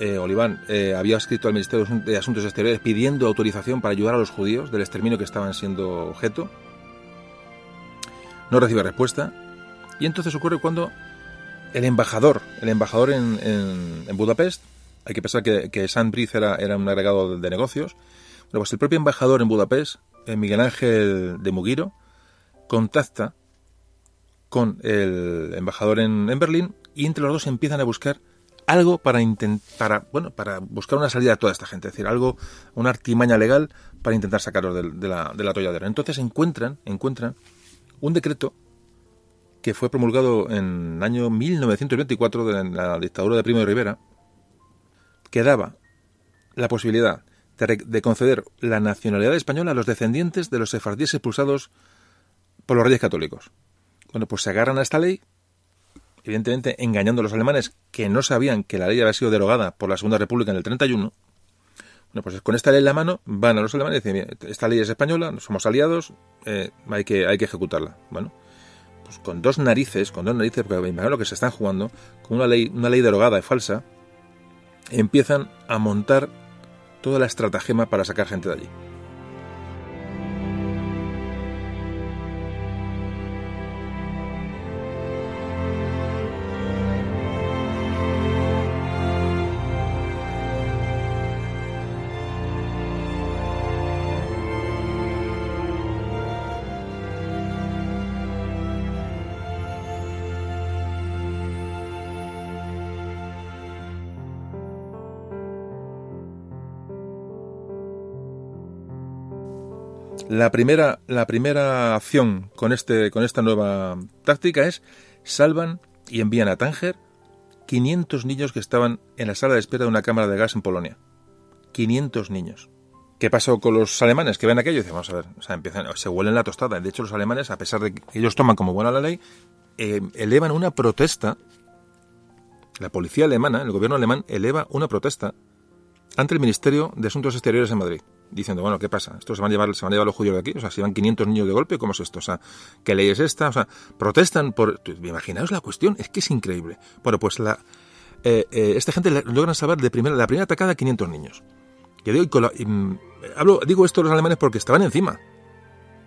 S1: eh, Oliván, eh, había escrito al Ministerio de Asuntos Exteriores pidiendo autorización para ayudar a los judíos del exterminio que estaban siendo objeto. No recibe respuesta. Y entonces ocurre cuando el embajador, el embajador en, Budapest, hay que pensar que, que era, era, un agregado de, negocios. Bueno, pues el propio embajador en Budapest, eh, Miguel Ángel de Mugiro, contacta con el embajador en, en, Berlín y entre los dos empiezan a buscar algo para intentar, bueno, para buscar una salida a toda esta gente, es decir, algo, una artimaña legal para intentar sacarlos de, de la, de la. Entonces encuentran, encuentran un decreto que fue promulgado en el año 1924 de la dictadura de Primo de Rivera, que daba la posibilidad de, conceder la nacionalidad española a los descendientes de los sefardíes expulsados por los reyes católicos. Bueno, pues se agarran a esta ley, evidentemente engañando a los alemanes que no sabían que la ley había sido derogada por la Segunda República en el 31. Bueno, pues con esta ley en la mano van a los alemanes y dicen, "Mira, esta ley es española, somos aliados, eh, hay, que, hay que ejecutarla. Bueno, pues con dos narices, con dos narices, porque imagino lo que se están jugando, con una ley, una ley derogada y falsa, empiezan a montar toda la estratagema para sacar gente de allí. La primera, acción con, este, con esta nueva táctica es salvan y envían a Tánger 500 niños que estaban en la sala de espera de una cámara de gas en Polonia. 500 niños. ¿Qué pasó con los alemanes que ven aquello? Y dicen, vamos a ver, o sea, empiezan, se huelen la tostada. De hecho, los alemanes, a pesar de que ellos toman como buena la ley, eh, elevan una protesta. La policía alemana, el gobierno alemán, eleva una protesta ante el Ministerio de Asuntos Exteriores en Madrid diciendo, bueno, ¿qué pasa? ¿Esto se van a llevar, se van a llevar los judíos de aquí? O sea, si van 500 niños de golpe, ¿cómo es esto? O sea, ¿qué ley es esta? O sea, protestan por... Imaginaos la cuestión, es que es increíble. Bueno, pues la, eh, eh, esta gente logran salvar de primera, la primera atacada a 500 niños. Yo digo, la, y, hablo, digo esto a los alemanes porque estaban encima.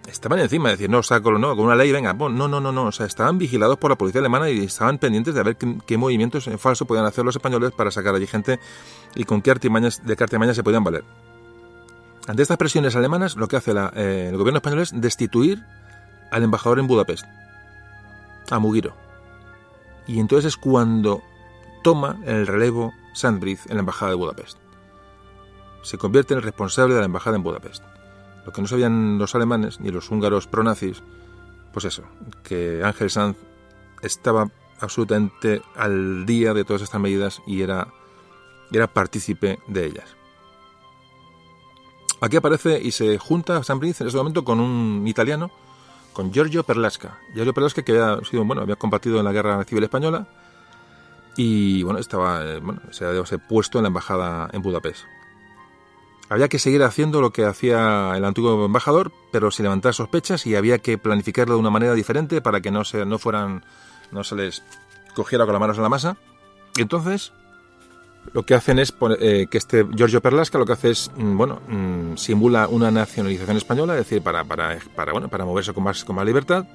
S1: Estaban encima, de decir, no, saco, no, con una ley, venga, no, no, no, no, o sea, estaban vigilados por la policía alemana y estaban pendientes de ver qué, qué movimientos en falso podían hacer los españoles para sacar allí gente y con qué artimañas, de qué artimañas se podían valer. Ante estas presiones alemanas, lo que hace eh, el gobierno español es destituir al embajador en Budapest, a Mugiro. Y entonces es cuando toma el relevo Sandbrith en la embajada de Budapest. Se convierte en el responsable de la embajada en Budapest. Lo que no sabían los alemanes ni los húngaros pronazis, pues eso, que Ángel Sanz estaba absolutamente al día de todas estas medidas y era, era partícipe de ellas. Aquí aparece y se junta San Prince en ese momento con un italiano, con Giorgio Perlasca. Giorgio Perlasca que había sido, bueno, había combatido en la guerra civil española y bueno, estaba, bueno, se había puesto en la embajada en Budapest. Había que seguir haciendo lo que hacía el antiguo embajador, pero sin levantar sospechas y había que planificarlo de una manera diferente para que no se, no fueran, no se les cogiera con las manos en la masa. Y entonces lo que hacen es eh, que este Giorgio Perlasca lo que hace es, mm, bueno, mm, simula una nacionalización española, es decir, para, para, para, bueno, para moverse con más, con más libertad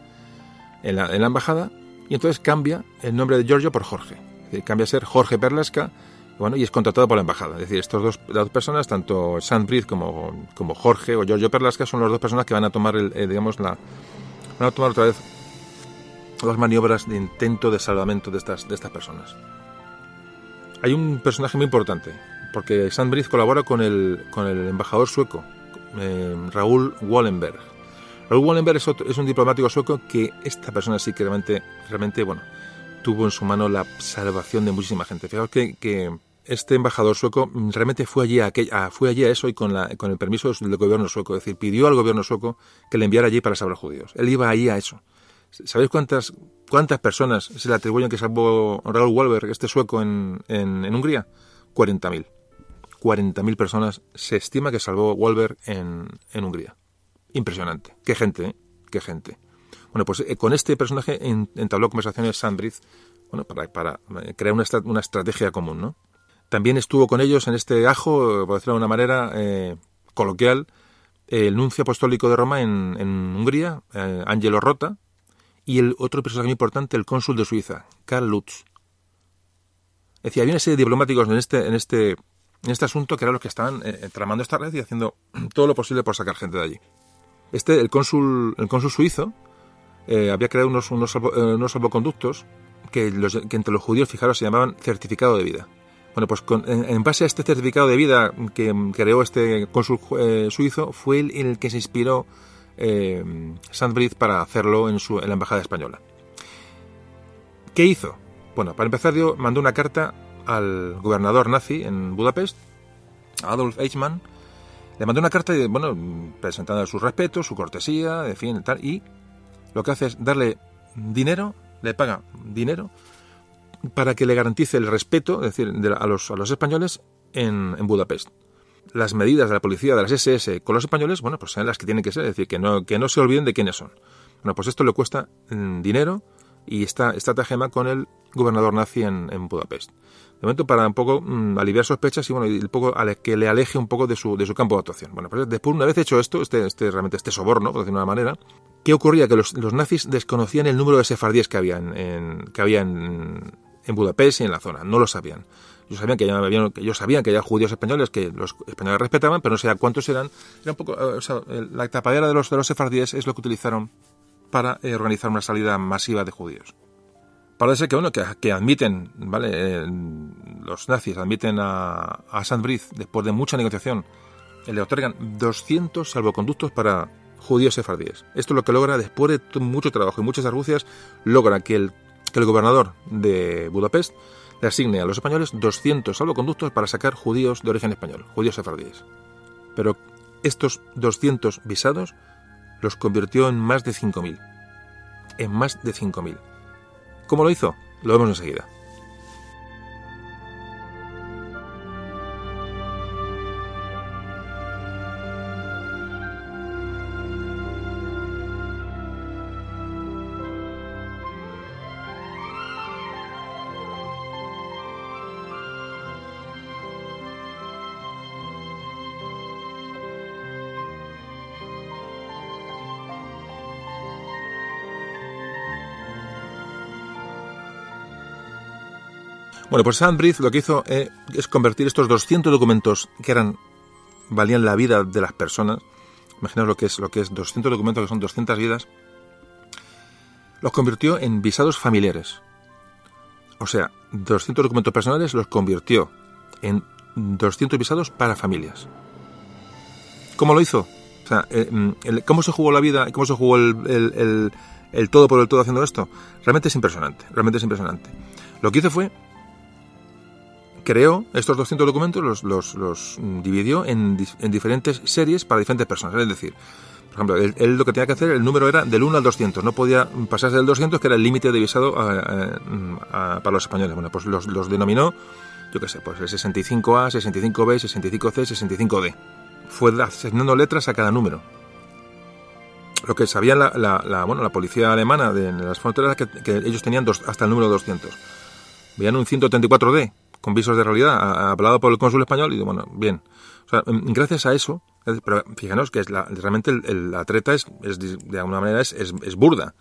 S1: en la, en la embajada, y entonces cambia el nombre de Giorgio por Jorge. Cambia a ser Jorge Perlasca, bueno, y es contratado por la embajada. Es decir, estas dos, dos personas, tanto Sandbridge como, como Jorge o Giorgio Perlasca, son las dos personas que van a tomar, el, eh, digamos, la, van a tomar otra vez las maniobras de intento de salvamento de estas, de estas personas hay un personaje muy importante, porque Sandbridge colabora con el, con el embajador sueco, eh, Raúl Wallenberg. Raúl Wallenberg es, otro, es, un diplomático sueco que esta persona sí que realmente, realmente, bueno, tuvo en su mano la salvación de muchísima gente. Fijaos que, que este embajador sueco realmente fue allí a, aquel, a, fue allí a eso y con, la, con el permiso del gobierno sueco, es decir, pidió al gobierno sueco que le enviara allí para salvar judíos. Él iba allí a eso. ¿Sabéis cuántas, cuántas personas se le atribuyen que salvó Raúl Walberg, este sueco, en, en, Hungría? 40.000. 40.000 personas se estima que salvó Walberg en, en Hungría. Impresionante. Qué gente, ¿eh? Qué gente. Bueno, pues eh, con este personaje entabló conversaciones Sandrith bueno, para, para crear una, una, estrategia común, ¿no? También estuvo con ellos en este ajo, por decirlo de una manera eh, coloquial, el nuncio apostólico de Roma en, en Hungría, eh, Angelo Rota, y el otro personaje muy importante, el cónsul de Suiza, Karl Lutz. Es decir, había una serie de diplomáticos en este, en este, en este asunto que eran los que estaban eh, tramando esta red y haciendo todo lo posible por sacar gente de allí. Este, el cónsul, el cónsul suizo, eh, había creado unos, unos, eh, unos salvoconductos que, los, que, entre los judíos, fijaros, se llamaban certificado de vida. Bueno, pues con, en, en, base a este certificado de vida que creó este cónsul eh, suizo, fue el, el que se inspiró eh, Sandbridge para hacerlo en, la embajada española. ¿Qué hizo? Bueno, para empezar, dio, mandó una carta al gobernador nazi en Budapest, Adolf Eichmann. Le mandó una carta, bueno, presentando sus respetos, su cortesía, en fin, tal, y lo que hace es darle dinero, le paga dinero para que le garantice el respeto, es decir, de, a, los, españoles en Budapest. Las medidas de la policía, de las SS con los españoles, bueno, pues sean las que tienen que ser, es decir, que no, que no se olviden de quiénes son. Bueno, pues esto le cuesta mm, dinero y está estratagema con el gobernador nazi en, Budapest. De momento para un poco mm, aliviar sospechas y bueno, y un poco que le aleje un poco de su, de su campo de actuación. Bueno, pues después una vez hecho esto, este, este realmente este soborno, por decirlo de una manera, ¿qué ocurría? Que los, los nazis desconocían el número de sefardíes que había en, que había en, en Budapest y en la zona, no lo sabían. Ellos sabían que, ya había, que sabían que había judíos españoles que los españoles respetaban, pero no sabían cuántos eran. Era un poco, eh, la tapadera de los, de los sefardíes es lo que utilizaron para eh, organizar una salida masiva de judíos. Parece que, bueno, que, admiten, ¿vale? Eh, los nazis admiten a, a Sandbrith, después de mucha negociación, le otorgan 200 salvoconductos para judíos sefardíes. Esto es lo que logra, después de mucho trabajo y muchas argucias, logra que el, que el gobernador de Budapest le asigne a los españoles 200 salvoconductos para sacar judíos de origen español, judíos sefardíes. Pero estos 200 visados los convirtió en más de 5.000. En más de 5.000. ¿Cómo lo hizo? Lo vemos enseguida. Bueno, pues Sandbridge lo que hizo eh, es convertir estos 200 documentos que eran valían la vida de las personas. Imaginaos lo que es lo que es 200 documentos que son 200 vidas. Los convirtió en visados familiares. O sea, 200 documentos personales los convirtió en 200 visados para familias. ¿Cómo lo hizo? O sea, eh, mm, ¿cómo se jugó la vida cómo se jugó el, el todo por el todo haciendo esto? Realmente es impresionante, realmente es impresionante. Lo que hizo fue creó estos 200 documentos, los, los, los dividió en, en, diferentes series para diferentes personas. Es decir, por ejemplo, él, lo que tenía que hacer, el número era del 1 al 200, no podía pasarse del 200, que era el límite de visado para los españoles. Bueno, pues los, los denominó, yo qué sé, pues el 65A, 65B, 65C, 65D. Fue asignando letras a cada número. Lo que sabía la, la, bueno, la policía alemana de, las fronteras que, que ellos tenían dos, hasta el número 200. Veían un 134D, con visos de realidad, hablado por el cónsul español, y digo, bueno, bien. Mm, gracias a eso, pero fíjanos que es la, realmente es, de alguna manera es, burda,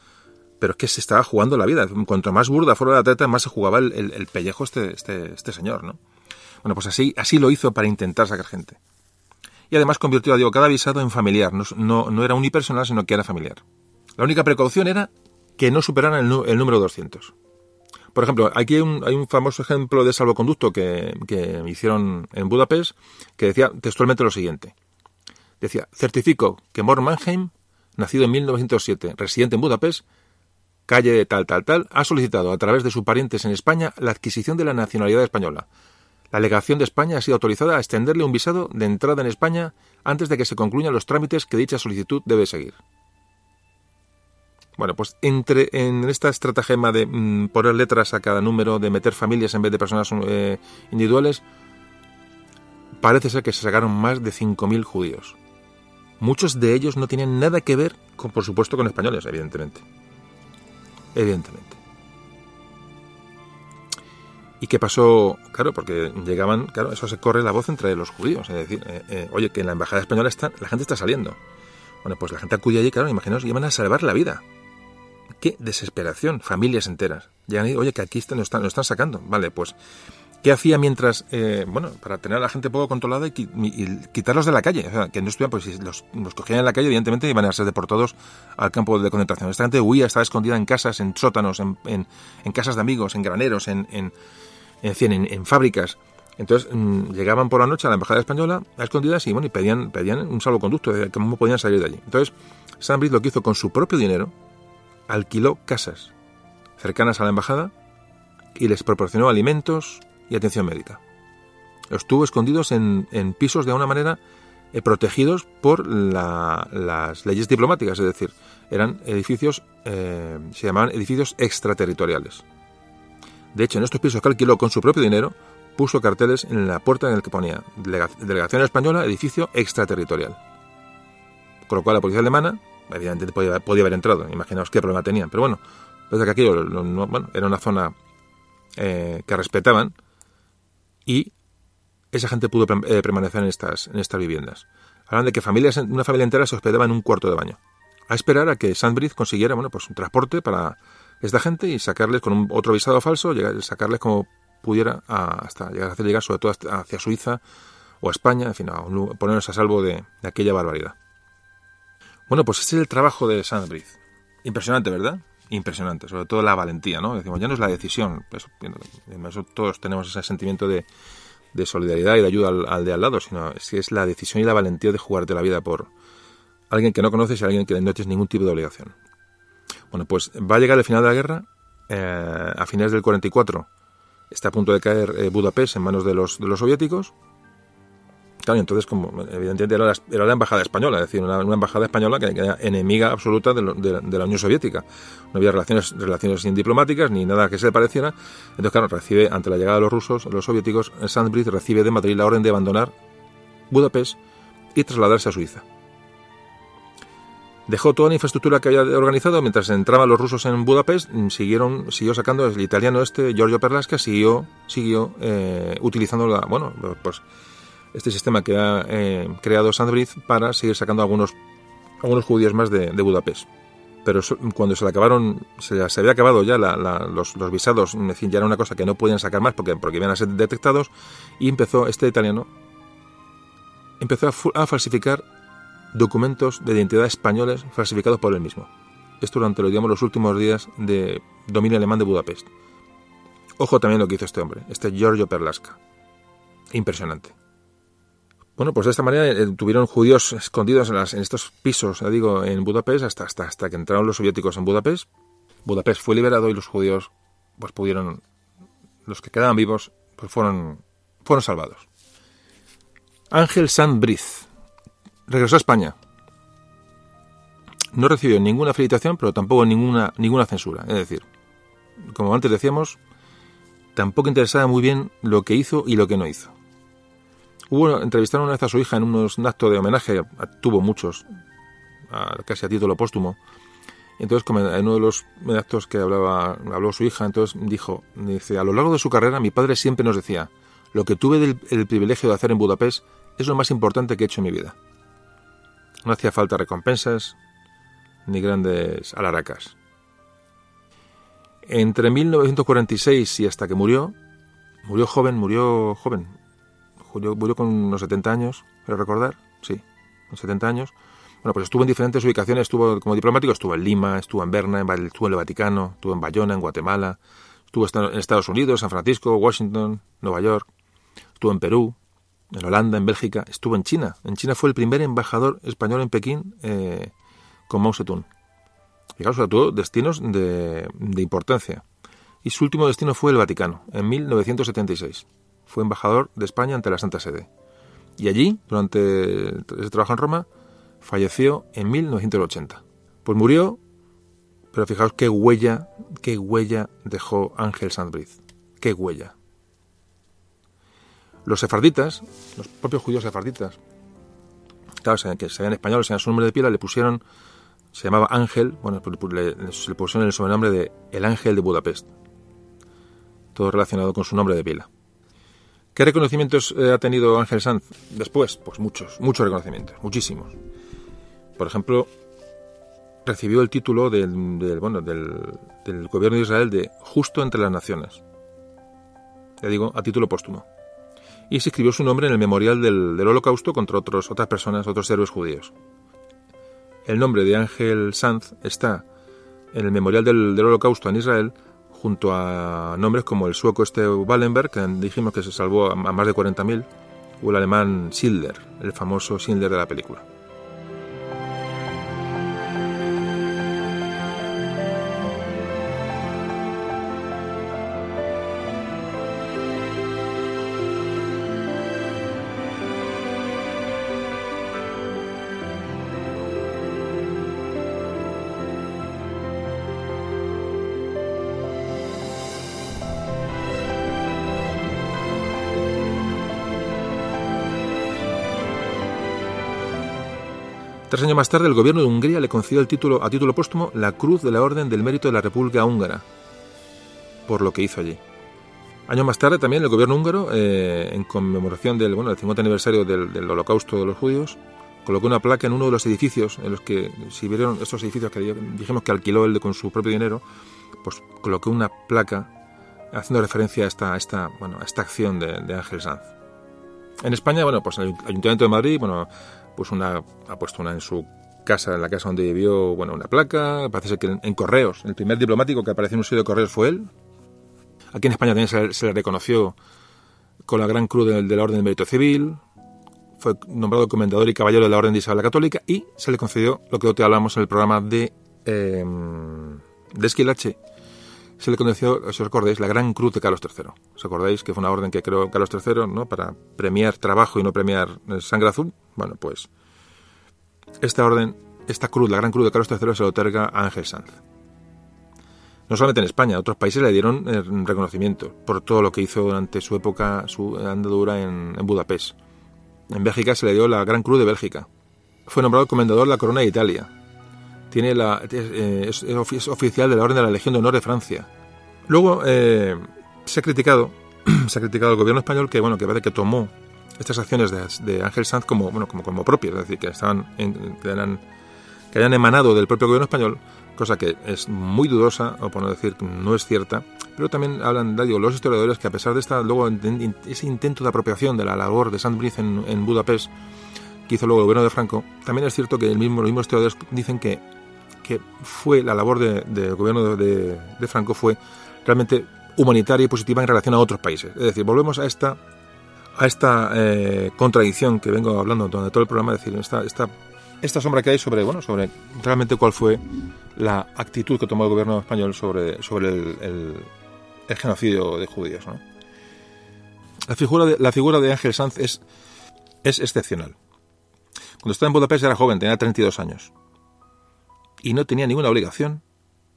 S1: pero es que se estaba jugando la vida. Cuanto más burda fuera la treta, más se jugaba el, el, pellejo este, este, este señor, ¿no? Bueno, pues así, lo hizo para intentar sacar gente. Y además convirtió a Diego cada visado en familiar, no, era unipersonal, sino que era familiar. La única precaución era que no superaran el, el número 200. Por ejemplo, aquí hay un, famoso ejemplo de salvoconducto que, que hicieron en Budapest que decía textualmente lo siguiente. Decía, certifico que Mor Mannheim, nacido en 1907, residente en Budapest, calle de tal, tal, tal, ha solicitado a través de sus parientes en España la adquisición de la nacionalidad española. La legación de España ha sido autorizada a extenderle un visado de entrada en España antes de que se concluyan los trámites que dicha solicitud debe seguir. Bueno, pues entre en esta estratagema de mm, poner letras a cada número, de meter familias en vez de personas eh, individuales, parece ser que se sacaron más de 5.000 judíos. Muchos de ellos no tienen nada que ver, con, por supuesto, con españoles, evidentemente. Evidentemente. ¿Y qué pasó? Claro, porque llegaban, claro, eso se corre la voz entre los judíos. Es decir, eh, eh, oye, que en la embajada española está, la gente está saliendo. Bueno, pues la gente acude allí, claro, imaginaos, iban a salvar la vida. Qué desesperación, familias enteras. Llegan y oye, que aquí nos están, están sacando. Vale, pues, ¿qué hacía mientras, eh, bueno, para tener a la gente poco controlada y, quitarlos de la calle? O sea, que no estuvieran, pues si los, cogían en la calle, evidentemente iban a ser deportados al campo de concentración. Esta gente huía, estaba escondida en casas, en sótanos, en, casas de amigos, en graneros, en, en, en, fábricas. Entonces mm, llegaban por la noche a la embajada española a escondidas y bueno y pedían, pedían un salvoconducto de cómo podían salir de allí. Entonces, Sambridge lo que hizo con su propio dinero alquiló casas cercanas a la embajada y les proporcionó alimentos y atención médica. Estuvo escondidos en, pisos de alguna manera eh, protegidos por las leyes diplomáticas, es decir, eran edificios, eh, se llamaban edificios extraterritoriales. De hecho, en estos pisos que alquiló con su propio dinero, puso carteles en la puerta en el que ponía Delegación Española, edificio extraterritorial. Con lo cual la policía alemana, evidentemente podía, haber entrado, imaginaos qué problema tenían, pero bueno, desde que aquello era una zona eh, que respetaban y esa gente pudo eh, permanecer en estas, en estas viviendas. Hablan de que familias, una familia entera se hospedaba en un cuarto de baño, a esperar a que Sandbridge consiguiera bueno, pues un transporte para esta gente y sacarles con un, otro visado falso, llegar, sacarles como pudiera hasta llegar a hacer llegar sobre todo hacia Suiza o España, en fin, a ponernos a salvo de, aquella barbaridad. Bueno, pues ese es el trabajo de Sandbridge. Impresionante, ¿verdad? Impresionante, sobre todo la valentía, ¿no? Decimos, ya no es la decisión, pues, todos tenemos ese sentimiento de, solidaridad y de ayuda al, de al lado, sino si es la decisión y la valentía de jugarte la vida por alguien que no conoces y alguien que no tienes ningún tipo de obligación. Bueno, pues va a llegar el final de la guerra, eh, a finales del 44 está a punto de caer eh, Budapest en manos de los, de los soviéticos. Claro, entonces, como evidentemente era la, era la embajada española, es decir, una, embajada española que, era enemiga absoluta de, de, la Unión Soviética. No había relaciones, relaciones diplomáticas ni nada que se le pareciera. Entonces, claro, recibe, ante la llegada de los rusos, los soviéticos, Sandbridge recibe de Madrid la orden de abandonar Budapest y trasladarse a Suiza. Dejó toda la infraestructura que había organizado mientras entraban los rusos en Budapest, siguieron, siguió sacando el italiano este, Giorgio Perlasca, siguió, siguió eh, utilizando la, bueno, pues este sistema que ha eh, creado Sandbridge para seguir sacando algunos, algunos judíos más de, Budapest. Pero cuando se le acabaron, se, se había acabado ya los, visados, en ya era una cosa que no podían sacar más porque, porque iban a ser detectados, y empezó este italiano, empezó a falsificar documentos de identidad españoles falsificados por él mismo. Esto durante digamos, los últimos días de dominio alemán de Budapest. Ojo también lo que hizo este hombre, este Giorgio Perlasca. Impresionante. Bueno, pues de esta manera eh, tuvieron judíos escondidos en, estos pisos, ya digo, en Budapest, hasta, hasta, hasta que entraron los soviéticos en Budapest. Budapest fue liberado y los judíos, pues pudieron, los que quedaban vivos, pues fueron, fueron salvados. Ángel Sandbriz, regresó a España. No recibió ninguna felicitación, pero tampoco ninguna, ninguna censura. Es decir, como antes decíamos, tampoco interesaba muy bien lo que hizo y lo que no hizo. Hubo, entrevistaron una vez a su hija en unos, un acto de homenaje, tuvo muchos, casi a título póstumo. Entonces, en uno de los actos que hablaba, habló su hija, entonces dijo, dice, a lo largo de su carrera mi padre siempre nos decía, lo que tuve el privilegio de hacer en Budapest es lo más importante que he hecho en mi vida. No hacía falta recompensas ni grandes alaracas. Entre 1946 y hasta que murió, murió joven, murió joven, murió, con unos 70 años, ¿pero recordar? Sí, con 70 años. Bueno, pues estuvo en diferentes ubicaciones, estuvo como diplomático, estuvo en Lima, estuvo en Berna, estuvo en el Vaticano, estuvo en Bayona, en Guatemala, estuvo en Estados Unidos, San Francisco, Washington, Nueva York, estuvo en Perú, en Holanda, en Bélgica, estuvo en China. En China fue el primer embajador español en Pekín eh, con Mao Zedong. Fijaos, sobre todo destinos de, importancia. Y su último destino fue el Vaticano, en 1976. Fue embajador de España ante la Santa Sede. Y allí, durante ese trabajo en Roma, falleció en 1980. Pues murió, pero fijaos qué huella, qué huella dejó Ángel Sandbridge. Qué huella. Los sefarditas, los propios judíos sefarditas, claro, que sean españoles, sean su nombre de pila, le pusieron, se llamaba Ángel, bueno, le, le pusieron el sobrenombre de El Ángel de Budapest. Todo relacionado con su nombre de pila. ¿Qué reconocimientos eh, ha tenido Ángel Sanz después? Pues muchos, muchos reconocimientos, muchísimos. Por ejemplo, recibió el título del, del bueno, del, gobierno de Israel de Justo entre las Naciones. Le digo, a título póstumo y se escribió su nombre en el memorial del, Holocausto contra otras personas, otros héroes judíos. El nombre de Ángel Sanz está en el memorial del, Holocausto en Israel junto a nombres como el sueco este Wallenberg, que dijimos que se salvó a, más de 40.000, o el alemán Schindler, el famoso Schindler de la película. Tres años más tarde, el gobierno de Hungría le concedió el título, a título póstumo la Cruz de la Orden del Mérito de la República Húngara, por lo que hizo allí. Años más tarde, también el gobierno húngaro, eh, en conmemoración del, bueno, del 50 aniversario del, Holocausto de los judíos, colocó una placa en uno de los edificios en los que, si vieron estos edificios que dijimos que alquiló él con su propio dinero, pues colocó una placa haciendo referencia a esta, esta, bueno, esta acción de, de Ángel Sanz. En España, bueno, pues el Ayuntamiento de Madrid, bueno, pues una, ha puesto una en su casa, en la casa donde vivió, bueno, una placa, parece ser que en, correos, el primer diplomático que apareció en un sitio de correos fue él. Aquí en España también se, le reconoció con la Gran Cruz de, la Orden del Mérito Civil, fue nombrado comendador y caballero de la Orden de Isabel la Católica y se le concedió lo que te hablamos en el programa de, eh, de Esquilache, se le conoció, si os acordáis, la Gran Cruz de Carlos III. ¿Os acordáis que fue una orden que creó Carlos III ¿no? para premiar trabajo y no premiar sangre azul? Bueno, pues esta orden, esta cruz, la Gran Cruz de Carlos III, se le otorga a Ángel Sanz. No solamente en España, otros países le dieron eh, reconocimiento por todo lo que hizo durante su época, su andadura en, en Budapest. En Bélgica se le dio la Gran Cruz de Bélgica. Fue nombrado comendador de la Corona de Italia tiene la, eh, es, oficial de la Orden de la Legión de Honor de Francia. Luego eh, se ha criticado, se ha criticado al gobierno español que bueno que parece que tomó estas acciones de, Ángel Sanz como bueno como, como propias, es decir, que estaban que, eran, que hayan emanado del propio gobierno español, cosa que es muy dudosa o por no decir no es cierta. Pero también hablan, digo, los historiadores que a pesar de esta luego ese intento de apropiación de la labor de Saint-Brice en, en Budapest que hizo luego el gobierno de Franco, también es cierto que el mismo, los mismos historiadores dicen que que fue la labor del gobierno de, Franco fue realmente humanitaria y positiva en relación a otros países. Es decir, volvemos a esta a esta eh, contradicción que vengo hablando durante todo el programa, es decir, esta, esta, esta sombra que hay sobre, bueno, sobre realmente cuál fue la actitud que tomó el gobierno español sobre, sobre el, el, genocidio de judíos. La, figura de, la figura de Ángel Sanz es, es excepcional. Cuando estaba en Budapest era joven, tenía 32 años y no tenía ninguna obligación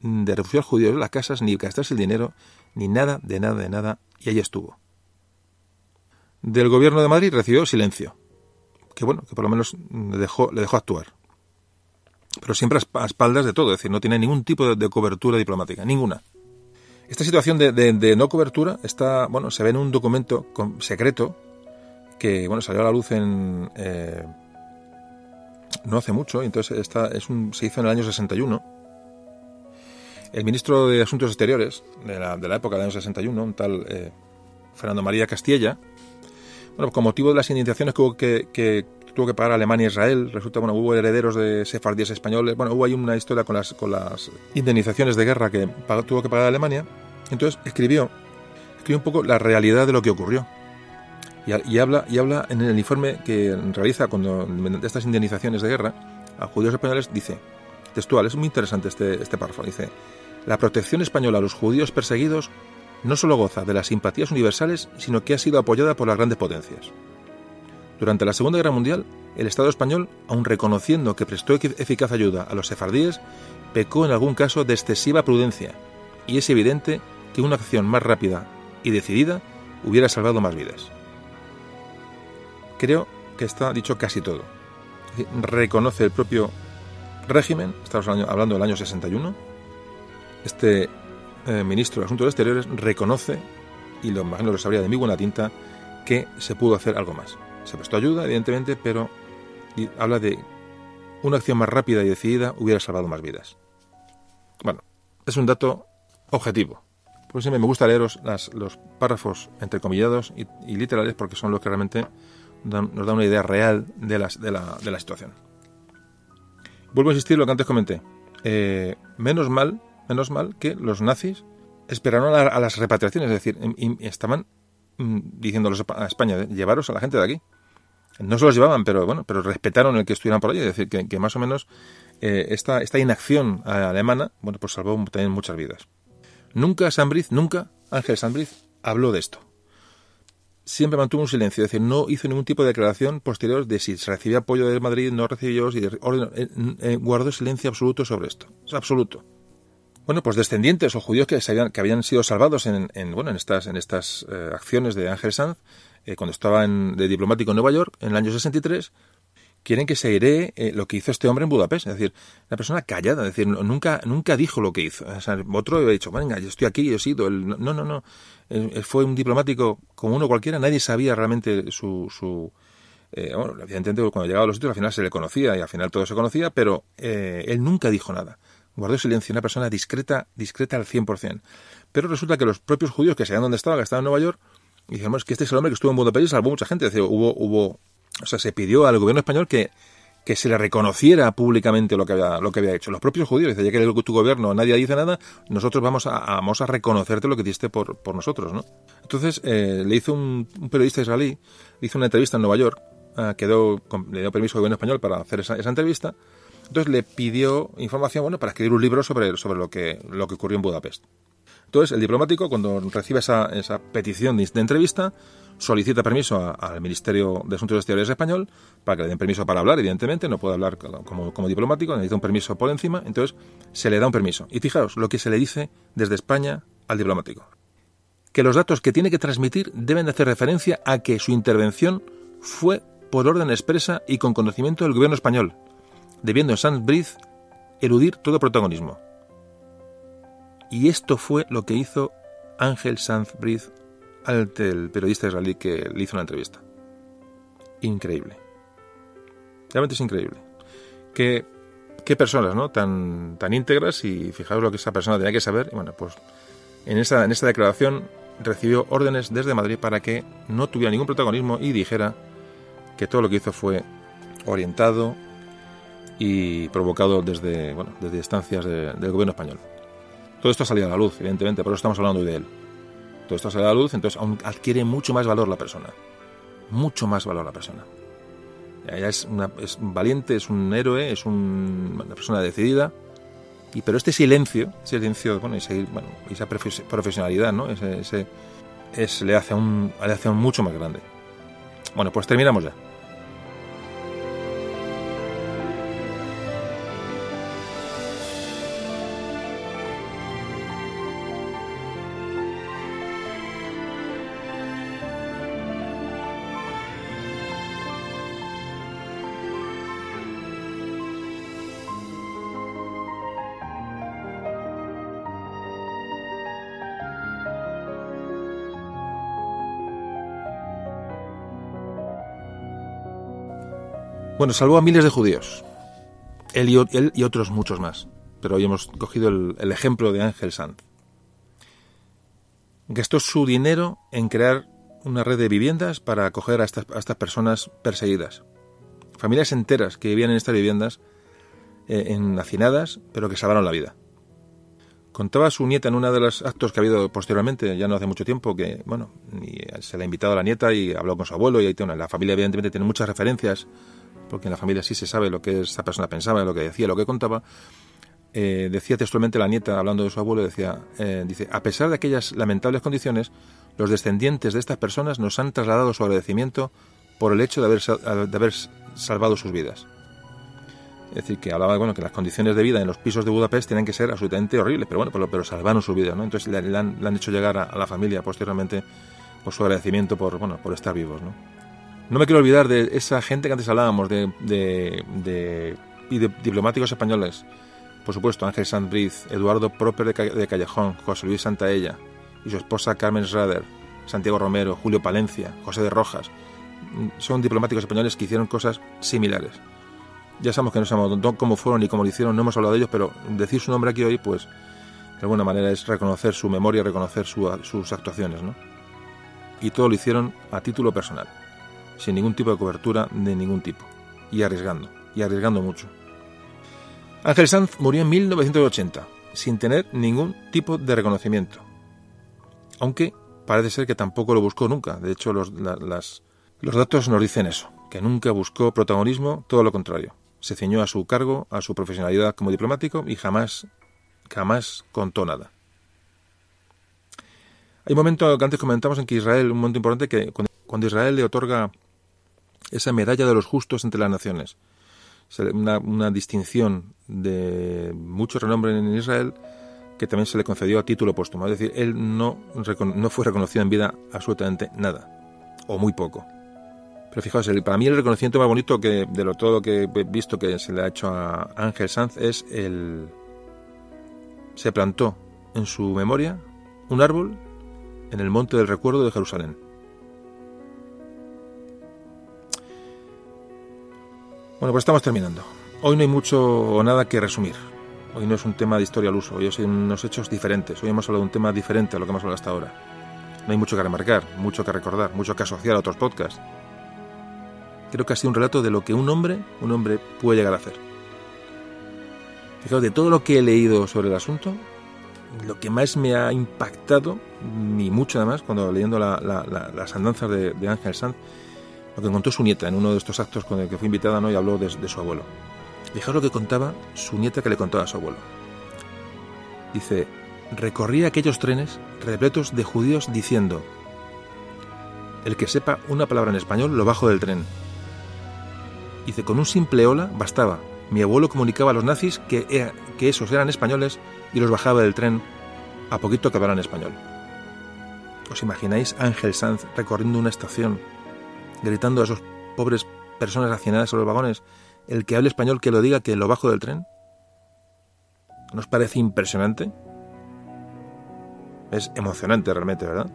S1: de refugiar judíos en las casas, ni gastarse el dinero, ni nada, de nada, de nada, y allí estuvo. Del gobierno de Madrid recibió silencio, que bueno, que por lo menos le dejó, le dejó actuar. Pero siempre a espaldas de todo, es decir, no tiene ningún tipo de, cobertura diplomática, ninguna. Esta situación de, no cobertura está, bueno, se ve en un documento secreto que, bueno, salió a la luz en, eh, no hace mucho, entonces esta es un, se hizo en el año 61. El ministro de Asuntos Exteriores de la, de la época del año 61, un tal eh, Fernando María Castilla, bueno, con motivo de las indemnizaciones que, que, tuvo que pagar Alemania e Israel, resulta, bueno, hubo herederos de sefardíes españoles, bueno, hubo ahí una historia con las, indemnizaciones de guerra que tuvo que pagar Alemania, entonces escribió, escribió un poco la realidad de lo que ocurrió. Y, habla, en el informe que realiza cuando de estas indemnizaciones de guerra a judíos españoles, dice, textual, es muy interesante este, este párrafo, dice, la protección española a los judíos perseguidos no solo goza de las simpatías universales, sino que ha sido apoyada por las grandes potencias. Durante la Segunda Guerra Mundial, el Estado español, aun reconociendo que prestó eficaz ayuda a los sefardíes, pecó en algún caso de excesiva prudencia, y es evidente que una acción más rápida y decidida hubiera salvado más vidas creo que está dicho casi todo. Reconoce el propio régimen, estamos hablando del año 61, este eh, ministro de Asuntos Exteriores reconoce, y lo imagino lo sabría de muy buena tinta, que se pudo hacer algo más. Se prestó ayuda, evidentemente, pero habla de una acción más rápida y decidida hubiera salvado más vidas. Bueno, es un dato objetivo. Por eso me gusta leeros los párrafos entrecomillados y, y literales porque son los que realmente nos da una idea real de, las, de, la, de la situación. Vuelvo a insistir lo que antes comenté. Eh, menos mal, menos mal que los nazis esperaron a, las repatriaciones, es decir, estaban mm, diciéndolos a España, llevaros a la gente de aquí. No se los llevaban, pero bueno, pero respetaron el que estuvieran por allí, es decir, que, más o menos eh, esta, esta inacción alemana, bueno, pues salvó también muchas vidas. Nunca Sanbriz, nunca Ángel Sanbriz habló de esto siempre mantuvo un silencio, es decir, no hizo ningún tipo de declaración posterior de si recibía apoyo de Madrid, no recibió, si eh, eh, guardó silencio absoluto sobre esto, es absoluto. Bueno, pues descendientes o judíos que, habían, que habían sido salvados en, bueno, en estas, en estas eh, acciones de Ángel Sanz, cuando estaba en, de diplomático en Nueva York, en el año 63, quieren que se iré eh, lo que hizo este hombre en Budapest. Es decir, una persona callada, es decir, nunca, nunca dijo lo que hizo. O sea, otro ha dicho, venga, yo estoy aquí, yo he sido. no, no, no. Él, fue un diplomático como uno cualquiera, nadie sabía realmente su. su eh, bueno, evidentemente cuando llegaba a los sitios al final se le conocía y al final todo se conocía, pero eh, él nunca dijo nada. Guardó silencio, una persona discreta, discreta al 100%. Pero resulta que los propios judíos que sabían dónde estaba, que estaban en Nueva York, dijimos que este es el hombre que estuvo en Budapest y salvó mucha gente. Es decir, hubo, hubo o sea, se pidió al gobierno español que, que se le reconociera públicamente lo que había, lo que había hecho. Los propios judíos, ya que tu gobierno nadie dice nada, nosotros vamos a, vamos a reconocerte lo que diste por, por nosotros, ¿no? Entonces, eh, le hizo un, periodista israelí, hizo una entrevista en Nueva York, eh, quedó, le dio permiso al gobierno español para hacer esa, esa, entrevista, entonces le pidió información, bueno, para escribir un libro sobre, sobre lo que, lo que ocurrió en Budapest. Entonces, el diplomático, cuando recibe esa, petición de entrevista, solicita permiso al Ministerio de Asuntos Exteriores español para que le den permiso para hablar, evidentemente, no puede hablar como, diplomático, necesita un permiso por encima, entonces se le da un permiso. Y fijaos lo que se le dice desde España al diplomático. Que los datos que tiene que transmitir deben de hacer referencia a que su intervención fue por orden expresa y con conocimiento del gobierno español, debiendo en San Briz eludir todo protagonismo. Y esto fue lo que hizo Ángel Sanz Briz al periodista israelí que le hizo una entrevista. Increíble. Realmente es increíble. Qué, qué personas, ¿no? Tan, tan íntegras y fijaos lo que esa persona tenía que saber. Y bueno, pues en esta, en esta declaración recibió órdenes desde Madrid para que no tuviera ningún protagonismo y dijera que todo lo que hizo fue orientado y provocado desde, bueno, desde instancias del gobierno español. Todo esto ha salido a la luz, evidentemente, por eso estamos hablando hoy de él. Todo esto sale a la luz, entonces aún adquiere mucho más valor la persona. Mucho más valor la persona. Ella es, una, es valiente, es un héroe, es una persona decidida. Y, pero este silencio, silencio, bueno, bueno, esa profesionalidad, ¿no? Ese, ese, le, hace un, le hace un mucho más grande. Bueno, pues terminamos ya. Bueno, salvó a miles de judíos. Él y, otros muchos más. Pero hoy hemos cogido el, ejemplo de Ángel Sanz. Gastó su dinero en crear una red de viviendas para acoger a estas, personas perseguidas. Familias enteras que vivían en estas viviendas, eh, en hacinadas, pero que salvaron la vida. Contaba su nieta en uno de los actos que ha habido posteriormente, ya no hace mucho tiempo, que, bueno, se le ha invitado a la nieta y habló con su abuelo y ahí tiene, la familia evidentemente tiene muchas referencias porque en la familia sí se sabe lo que esa persona pensaba, lo que decía, lo que contaba, eh, decía textualmente la nieta, hablando de su abuelo, decía, eh, dice, a pesar de aquellas lamentables condiciones, los descendientes de estas personas nos han trasladado su agradecimiento por el hecho de haber, de haber salvado sus vidas. Es decir, que hablaba bueno, que las condiciones de vida en los pisos de Budapest tienen que ser absolutamente horribles, pero bueno, pero, pero salvaron su vida, ¿no? Entonces le, han, hecho llegar a, la familia posteriormente por su agradecimiento por, bueno, por estar vivos, ¿no? No me quiero olvidar de esa gente que antes hablábamos, de, de, diplomáticos españoles. Por supuesto, Ángel Sandriz, Eduardo Proper de, Callejón, José Luis Santaella y su esposa Carmen Schrader, Santiago Romero, Julio Palencia, José de Rojas. Son diplomáticos españoles que hicieron cosas similares. Ya sabemos que no sabemos cómo fueron ni cómo lo hicieron, no hemos hablado de ellos, pero decir su nombre aquí hoy, pues de alguna manera es reconocer su memoria, reconocer sus actuaciones, ¿no? Y todo lo hicieron a título personal sin ningún tipo de cobertura de ningún tipo, y arriesgando, y arriesgando mucho. Ángel Sanz murió en 1980, sin tener ningún tipo de reconocimiento. Aunque parece ser que tampoco lo buscó nunca. De hecho, los, los datos nos dicen eso, que nunca buscó protagonismo, todo lo contrario. Se ceñó a su cargo, a su profesionalidad como diplomático y jamás, jamás contó nada. Hay un momento que antes comentamos en que Israel, un momento importante, que cuando Israel le otorga esa medalla de los justos entre las naciones. Una, distinción de mucho renombre en Israel que también se le concedió a título póstumo. Es decir, él no, no fue reconocido en vida absolutamente nada, o muy poco. Pero fijaos, el, para mí el reconocimiento más bonito que de lo, todo lo que he visto que se le ha hecho a Ángel Sanz es el... Se plantó en su memoria un árbol en el monte del recuerdo de Jerusalén. Bueno, pues estamos terminando. Hoy no hay mucho o nada que resumir. Hoy no es un tema de historia al uso, hoy son unos hechos diferentes. Hoy hemos hablado de un tema diferente a lo que hemos hablado hasta ahora. No hay mucho que remarcar, mucho que recordar, mucho que asociar a otros podcasts. Creo que ha sido un relato de lo que un hombre, un hombre puede llegar a hacer. Fijaos, de todo lo que he leído sobre el asunto, lo que más me ha impactado, ni mucho además, cuando leyendo las andanzas de, Ángel Sanz, lo que contó su nieta en uno de estos actos con el que fue invitada ¿no? y habló de, su abuelo. Fijaos lo que contaba su nieta que le contaba a su abuelo. Dice, recorría aquellos trenes repletos de judíos diciendo, el que sepa una palabra en español lo bajo del tren. Dice, con un simple hola bastaba. Mi abuelo comunicaba a los nazis que, que esos eran españoles y los bajaba del tren a poquito que hablaran español. ¿Os imagináis Ángel Sanz recorriendo una estación, gritando a esos pobres personas hacinadas en los vagones, el que hable español que lo diga que lo bajo del tren? ¿Nos parece impresionante? Es emocionante realmente, ¿verdad?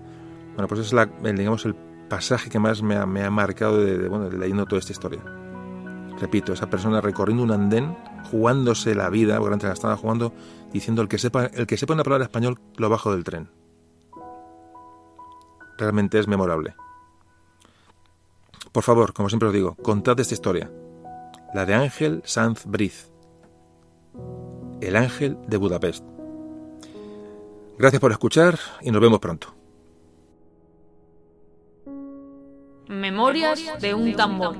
S1: Bueno, pues es la, el, digamos, el pasaje que más me ha, marcado de, bueno, leyendo toda esta historia. Repito, esa persona recorriendo un andén, jugándose la vida, porque antes la estaba jugando, diciendo el que sepa, el que sepa una palabra español lo bajo del tren. Realmente es memorable. Por favor, como siempre os digo, contad esta historia. La de Ángel Sanz Briz. El ángel de Budapest. Gracias por escuchar y nos vemos pronto.
S2: Memorias de un tambor.